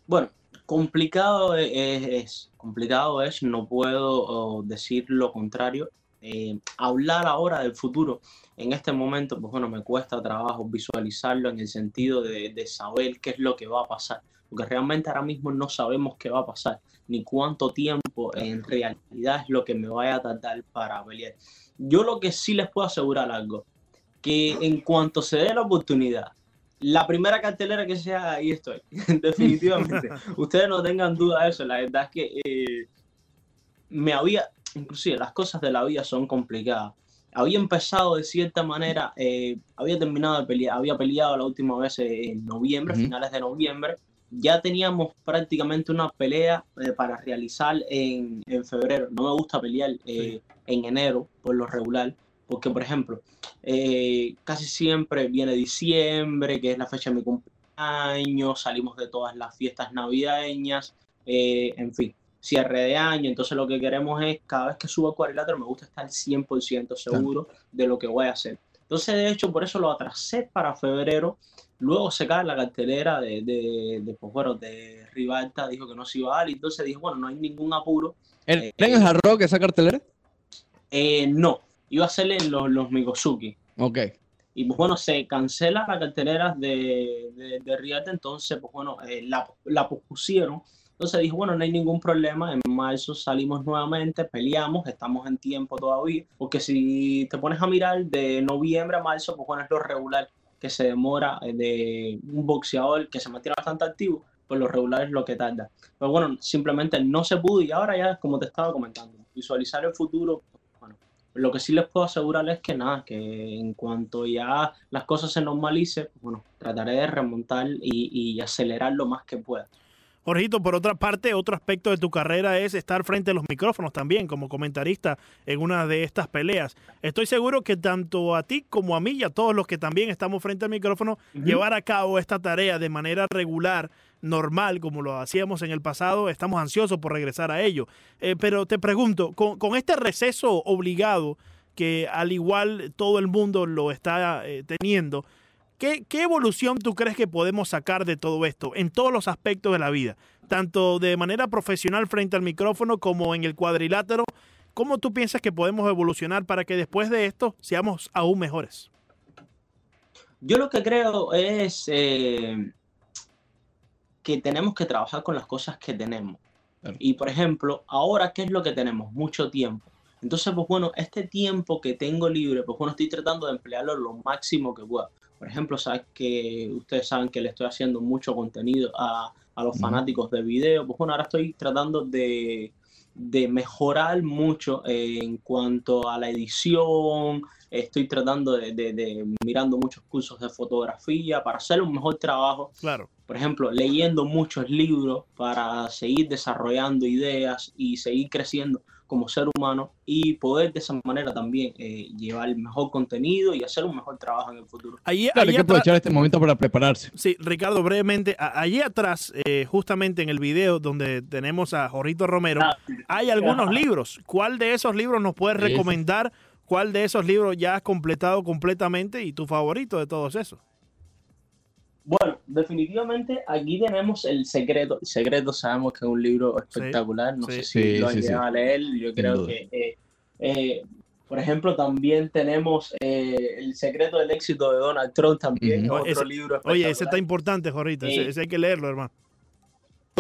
Bueno, Complicado es, complicado es, no puedo decir lo contrario. Eh, hablar ahora del futuro en este momento, pues bueno, me cuesta trabajo visualizarlo en el sentido de, saber qué es lo que va a pasar, porque realmente ahora mismo no sabemos qué va a pasar, ni cuánto tiempo en realidad es lo que me vaya a tardar para pelear. Yo lo que sí les puedo asegurar algo, que en cuanto se dé la oportunidad la primera cartelera que sea, ahí estoy, [LAUGHS] definitivamente. [LAUGHS] Ustedes no tengan duda de eso, la verdad es que eh, me había, inclusive las cosas de la vida son complicadas. Había empezado de cierta manera, eh, había terminado de pelear, había peleado la última vez en noviembre, finales de noviembre. Ya teníamos prácticamente una pelea eh, para realizar en, febrero. No me gusta pelear en enero, por lo regular porque, por ejemplo, eh, casi siempre viene diciembre, que es la fecha de mi cumpleaños, salimos de todas las fiestas navideñas, eh, en fin, cierre de año. Entonces, lo que queremos es, cada vez que subo el cuadrilátero, me gusta estar 100% seguro de lo que voy a hacer. Entonces, de hecho, por eso lo atrasé para febrero. Luego se cae la cartelera de, de, de, pues, bueno, de Rivalta, dijo que no se iba a dar. Y entonces dijo, bueno, no hay ningún apuro. ¿En eh, el Hard Rock esa cartelera? no, iba a ser en los, los Migosuki. Ok. Y pues bueno, se cancela la cartelera de, de, de entonces pues bueno, eh, la, la pospusieron. Entonces dijo, bueno, no hay ningún problema, en marzo salimos nuevamente, peleamos, estamos en tiempo todavía, porque si te pones a mirar de noviembre a marzo, pues bueno, es lo regular que se demora eh, de un boxeador que se mantiene bastante activo, pues lo regular es lo que tarda. Pero bueno, simplemente no se pudo y ahora ya, como te estaba comentando, visualizar el futuro lo que sí les puedo asegurar es que nada, que en cuanto ya las cosas se normalicen, bueno, trataré de remontar y acelerar lo más que pueda. Jorgito, por otra parte, otro aspecto de tu carrera es estar frente a los micrófonos también como comentarista en una de estas peleas. Estoy seguro que tanto a ti como a mí y a todos los que también estamos frente al micrófono, llevar a cabo esta tarea de manera regular, normal, como lo hacíamos en el pasado, estamos ansiosos por regresar a ello. Eh, pero te pregunto, con, este receso obligado, que al igual todo el mundo lo está eh, teniendo, ¿Qué, evolución tú crees que podemos sacar de todo esto en todos los aspectos de la vida? Tanto de manera profesional frente al micrófono como en el cuadrilátero. ¿Cómo tú piensas que podemos evolucionar para que después de esto seamos aún mejores? Yo lo que creo es eh, que tenemos que trabajar con las cosas que tenemos. Y por ejemplo, ahora, ¿qué es lo que tenemos? Mucho tiempo. Entonces, pues bueno, este tiempo que tengo libre, pues bueno, estoy tratando de emplearlo lo máximo que pueda. Por ejemplo, sabes que ustedes saben que le estoy haciendo mucho contenido a, los fanáticos de video. Pues bueno, ahora estoy tratando de, mejorar mucho en cuanto a la edición. Estoy tratando de, de, mirando muchos cursos de fotografía para hacer un mejor trabajo. Claro. Por ejemplo, leyendo muchos libros para seguir desarrollando ideas y seguir creciendo como ser humano y poder de esa manera también eh, llevar el mejor contenido y hacer un mejor trabajo en el futuro. hay que aprovechar este momento para prepararse. Sí, Ricardo, brevemente, allí atrás, eh, justamente en el video donde tenemos a Jorrito Romero, ah, hay algunos libros. ¿Cuál de esos libros nos puedes recomendar? ¿Cuál de esos libros ya has completado completamente y tu favorito de todos esos? Bueno, definitivamente aquí tenemos El Secreto. El Secreto sabemos que es un libro espectacular. No sé si lo han llegado a leer. Yo creo que eh, Eh, por ejemplo, también tenemos eh, El secreto del éxito de Donald Trump, también, Ujú. otro Ese- libro. Oye, ese espectacular. está importante, Jorrito. Ese, Sí. ese hay que leerlo, hermano.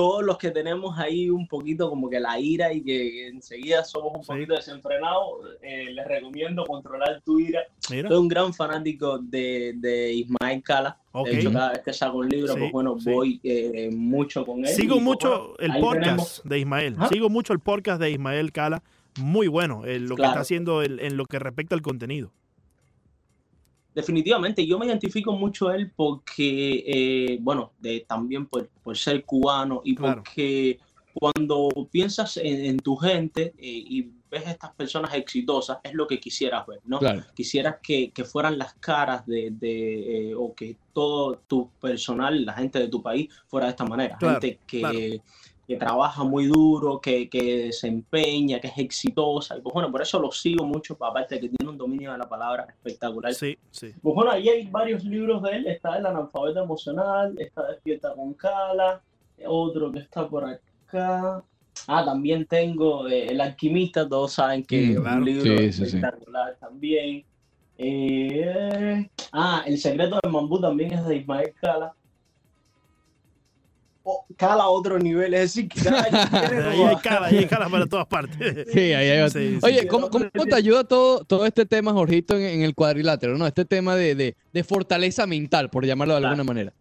Todos los que tenemos ahí un poquito como que la ira y que enseguida somos un Sí. poquito desenfrenados, eh, les recomiendo controlar tu ira. Mira. Soy un gran fanático de, de Ismael Cala. Ok. De hecho, cada vez que saco un libro, Sí, pues bueno, sí. voy eh, mucho con él. Sigo Y, pues, mucho bueno, el podcast tenemos- de Ismael. Sigo mucho el podcast de Ismael Cala. Muy bueno eh, lo que está haciendo el- en lo que respecta al contenido. Definitivamente, yo me identifico mucho a él porque, eh, bueno, de, también por, por ser cubano y Claro. porque cuando piensas en, en tu gente eh, y ves a estas personas exitosas, es lo que quisieras ver, ¿no? Claro. Quisieras que, que fueran las caras de, de, eh, o que todo tu personal, la gente de tu país, fuera de esta manera. Claro, gente que. Que trabaja muy duro, que, que se empeña, que es exitosa. Y pues bueno, por eso lo sigo mucho, aparte de que tiene un dominio de la palabra espectacular. Sí, sí. Pues bueno, ahí hay varios libros de él. Está El analfabeto emocional, está Despierta con Cala, otro que está por acá. Ah, también tengo eh, El alquimista, todos saben que Mm, es claro. un libro Sí, sí, sí. espectacular también. Eh, ah, El secreto del mambú también es de Ismael Cala. Oh, Cala a otro nivel, es decir, que [LAUGHS] Ahí hay Cala, ahí hay Cala para todas partes. [LAUGHS] Sí, ahí hay Sí, sí. Oye, sí. ¿cómo, cómo te ayuda todo, todo este tema, Jorgito, en, en el cuadrilátero? ¿no? Este tema de, de- de fortaleza mental, por llamarlo de Claro. alguna manera.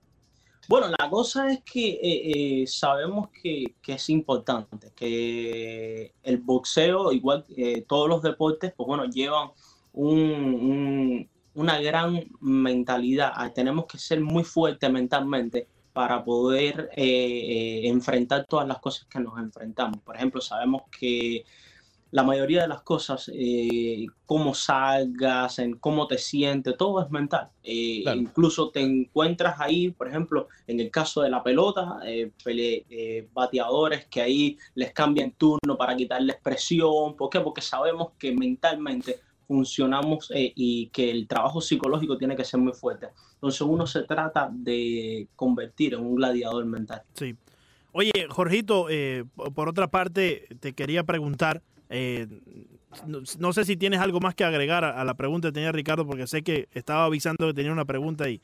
Bueno, la cosa es que eh, eh, sabemos que, que es importante, que el boxeo, igual que todos los deportes, pues bueno, llevan un- un- una gran mentalidad. Tenemos que ser muy fuertes mentalmente para poder eh, eh, enfrentar todas las cosas que nos enfrentamos. Por ejemplo, sabemos que la mayoría de las cosas, eh, cómo salgas, en cómo te sientes, todo es mental. Eh, Claro. Incluso te encuentras ahí, por ejemplo, en el caso de la pelota, eh, pele- eh, bateadores que ahí les cambian turno para quitarles presión. ¿Por qué? Porque sabemos que mentalmente funcionamos eh, y que el trabajo psicológico tiene que ser muy fuerte. Entonces uno se trata de convertir en un gladiador mental. Sí. Oye, Jorgito, eh, po- por otra parte, te quería preguntar, eh, no, no sé si tienes algo más que agregar a, a la pregunta que tenía Ricardo, porque sé que estaba avisando que tenía una pregunta y,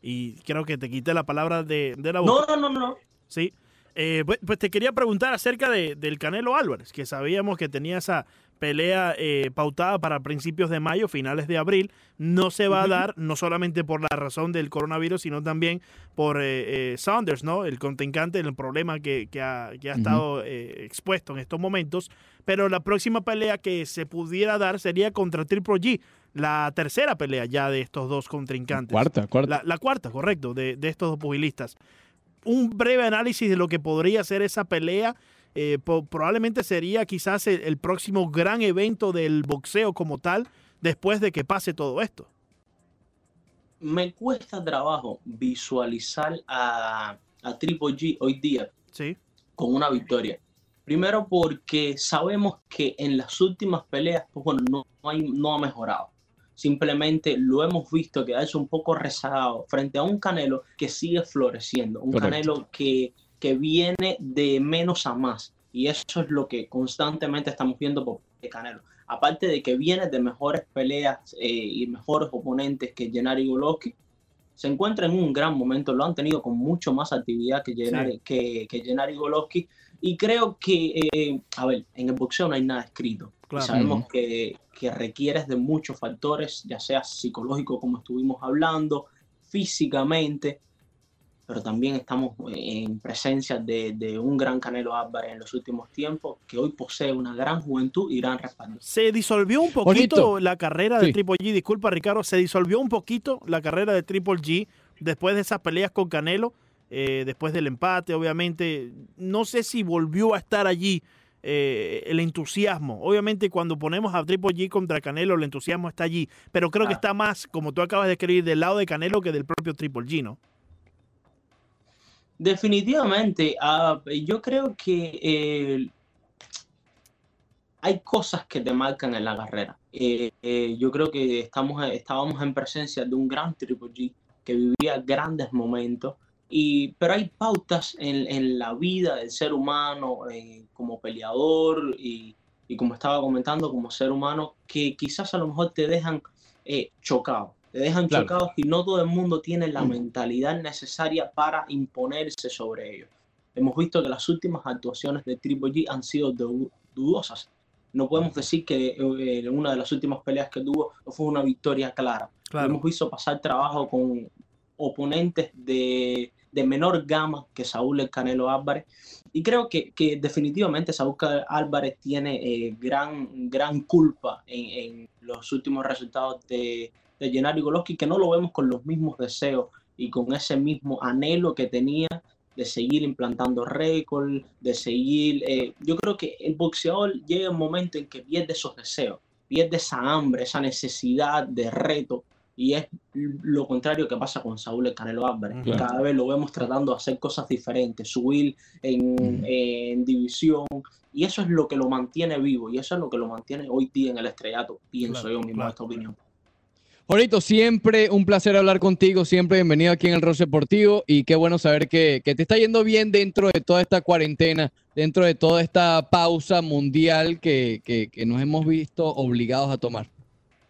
y creo que te quité la palabra de, de la boca. No, no, no, no. Sí. Eh, pues, pues te quería preguntar acerca de, del Canelo Álvarez, que sabíamos que tenía esa pelea eh, pautada para principios de mayo, finales de abril. No se va a dar, no solamente por la razón del coronavirus, sino también por eh, eh, Saunders, ¿no? El contrincante, el problema que, que ha, que ha estado eh, expuesto en estos momentos. Pero la próxima pelea que se pudiera dar sería contra Triple G, la tercera pelea ya de estos dos contrincantes. Cuarta, cuarta. La, la cuarta, correcto, de, de estos dos pugilistas. Un breve análisis de lo que podría ser esa pelea. Eh, po- probablemente sería quizás el, el próximo gran evento del boxeo como tal, después de que pase todo esto. me cuesta trabajo visualizar a, a Triple G hoy día Sí, con una victoria. Primero porque sabemos que en las últimas peleas, pues bueno, no, no hay, no ha mejorado. Simplemente lo hemos visto quedarse un poco rezagado frente a un Canelo que sigue floreciendo, un Correcto. Canelo que, que viene de menos a más. Y eso es lo que constantemente estamos viendo por Canelo. Aparte de que viene de mejores peleas eh, y mejores oponentes que Gennady Golovkin, se encuentra en un gran momento, lo han tenido con mucho más actividad que Gennady, que, que Gennady Golovkin, y creo que, eh, a ver, en el boxeo no hay nada escrito. Claro. sabemos que, que requieres de muchos factores, ya sea psicológico, como estuvimos hablando, físicamente, pero también estamos en presencia de, de un gran Canelo Álvarez en los últimos tiempos, que hoy posee una gran juventud y gran respaldo. Se disolvió un poquito la carrera de. Triple G. Disculpa, Ricardo. Se disolvió un poquito la carrera de Triple G después de esas peleas con Canelo, eh, después del empate, obviamente. No sé si volvió a estar allí eh, el entusiasmo. Obviamente, cuando ponemos a Triple G contra Canelo, el entusiasmo está allí. Pero creo que está más, como tú acabas de escribir, del lado de Canelo que del propio Triple G, ¿no? Definitivamente, ah, yo creo que eh, hay cosas que te marcan en la carrera. Eh, eh, yo creo que estamos, estábamos en presencia de un gran Triple G que vivía grandes momentos, y, pero hay pautas en, en la vida del ser humano como peleador y, y como estaba comentando, como ser humano, que quizás a lo mejor te dejan chocado, te dejan chocados y no todo el mundo tiene la mentalidad necesaria para imponerse sobre ellos. Hemos visto que las últimas actuaciones de Triple G han sido dudosas. No podemos decir que eh, una de las últimas peleas que tuvo fue una victoria clara. Hemos visto pasar trabajo con oponentes de, de menor gama que Saúl El Canelo Álvarez. Y creo que, que definitivamente Saúl Álvarez tiene eh, gran, gran culpa en, en, los últimos resultados de, de Gennady Golovkin, que no lo vemos con los mismos deseos y con ese mismo anhelo que tenía de seguir implantando récord, de seguir... Eh, yo creo que el boxeador llega un momento en que pierde esos deseos, pierde esa hambre, esa necesidad de reto, y es lo contrario que pasa con Saúl el Canelo Álvarez, que cada vez lo vemos tratando de hacer cosas diferentes, subir en, en, división, y eso es lo que lo mantiene vivo, y eso es lo que lo mantiene hoy día en el estrellato, pienso yo mismo, esta opinión. Jorito, siempre un placer hablar contigo, siempre bienvenido aquí en el Rose Deportivo y qué bueno saber que, te está yendo bien dentro de toda esta cuarentena, dentro de toda esta pausa mundial que, que, nos hemos visto obligados a tomar.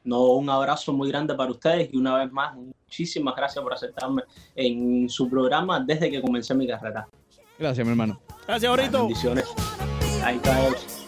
No, un abrazo muy grande para ustedes y una vez más, muchísimas gracias por aceptarme en su programa desde que comencé mi carrera. Gracias, mi hermano. Gracias, Jorito. Bendiciones. Ahí está.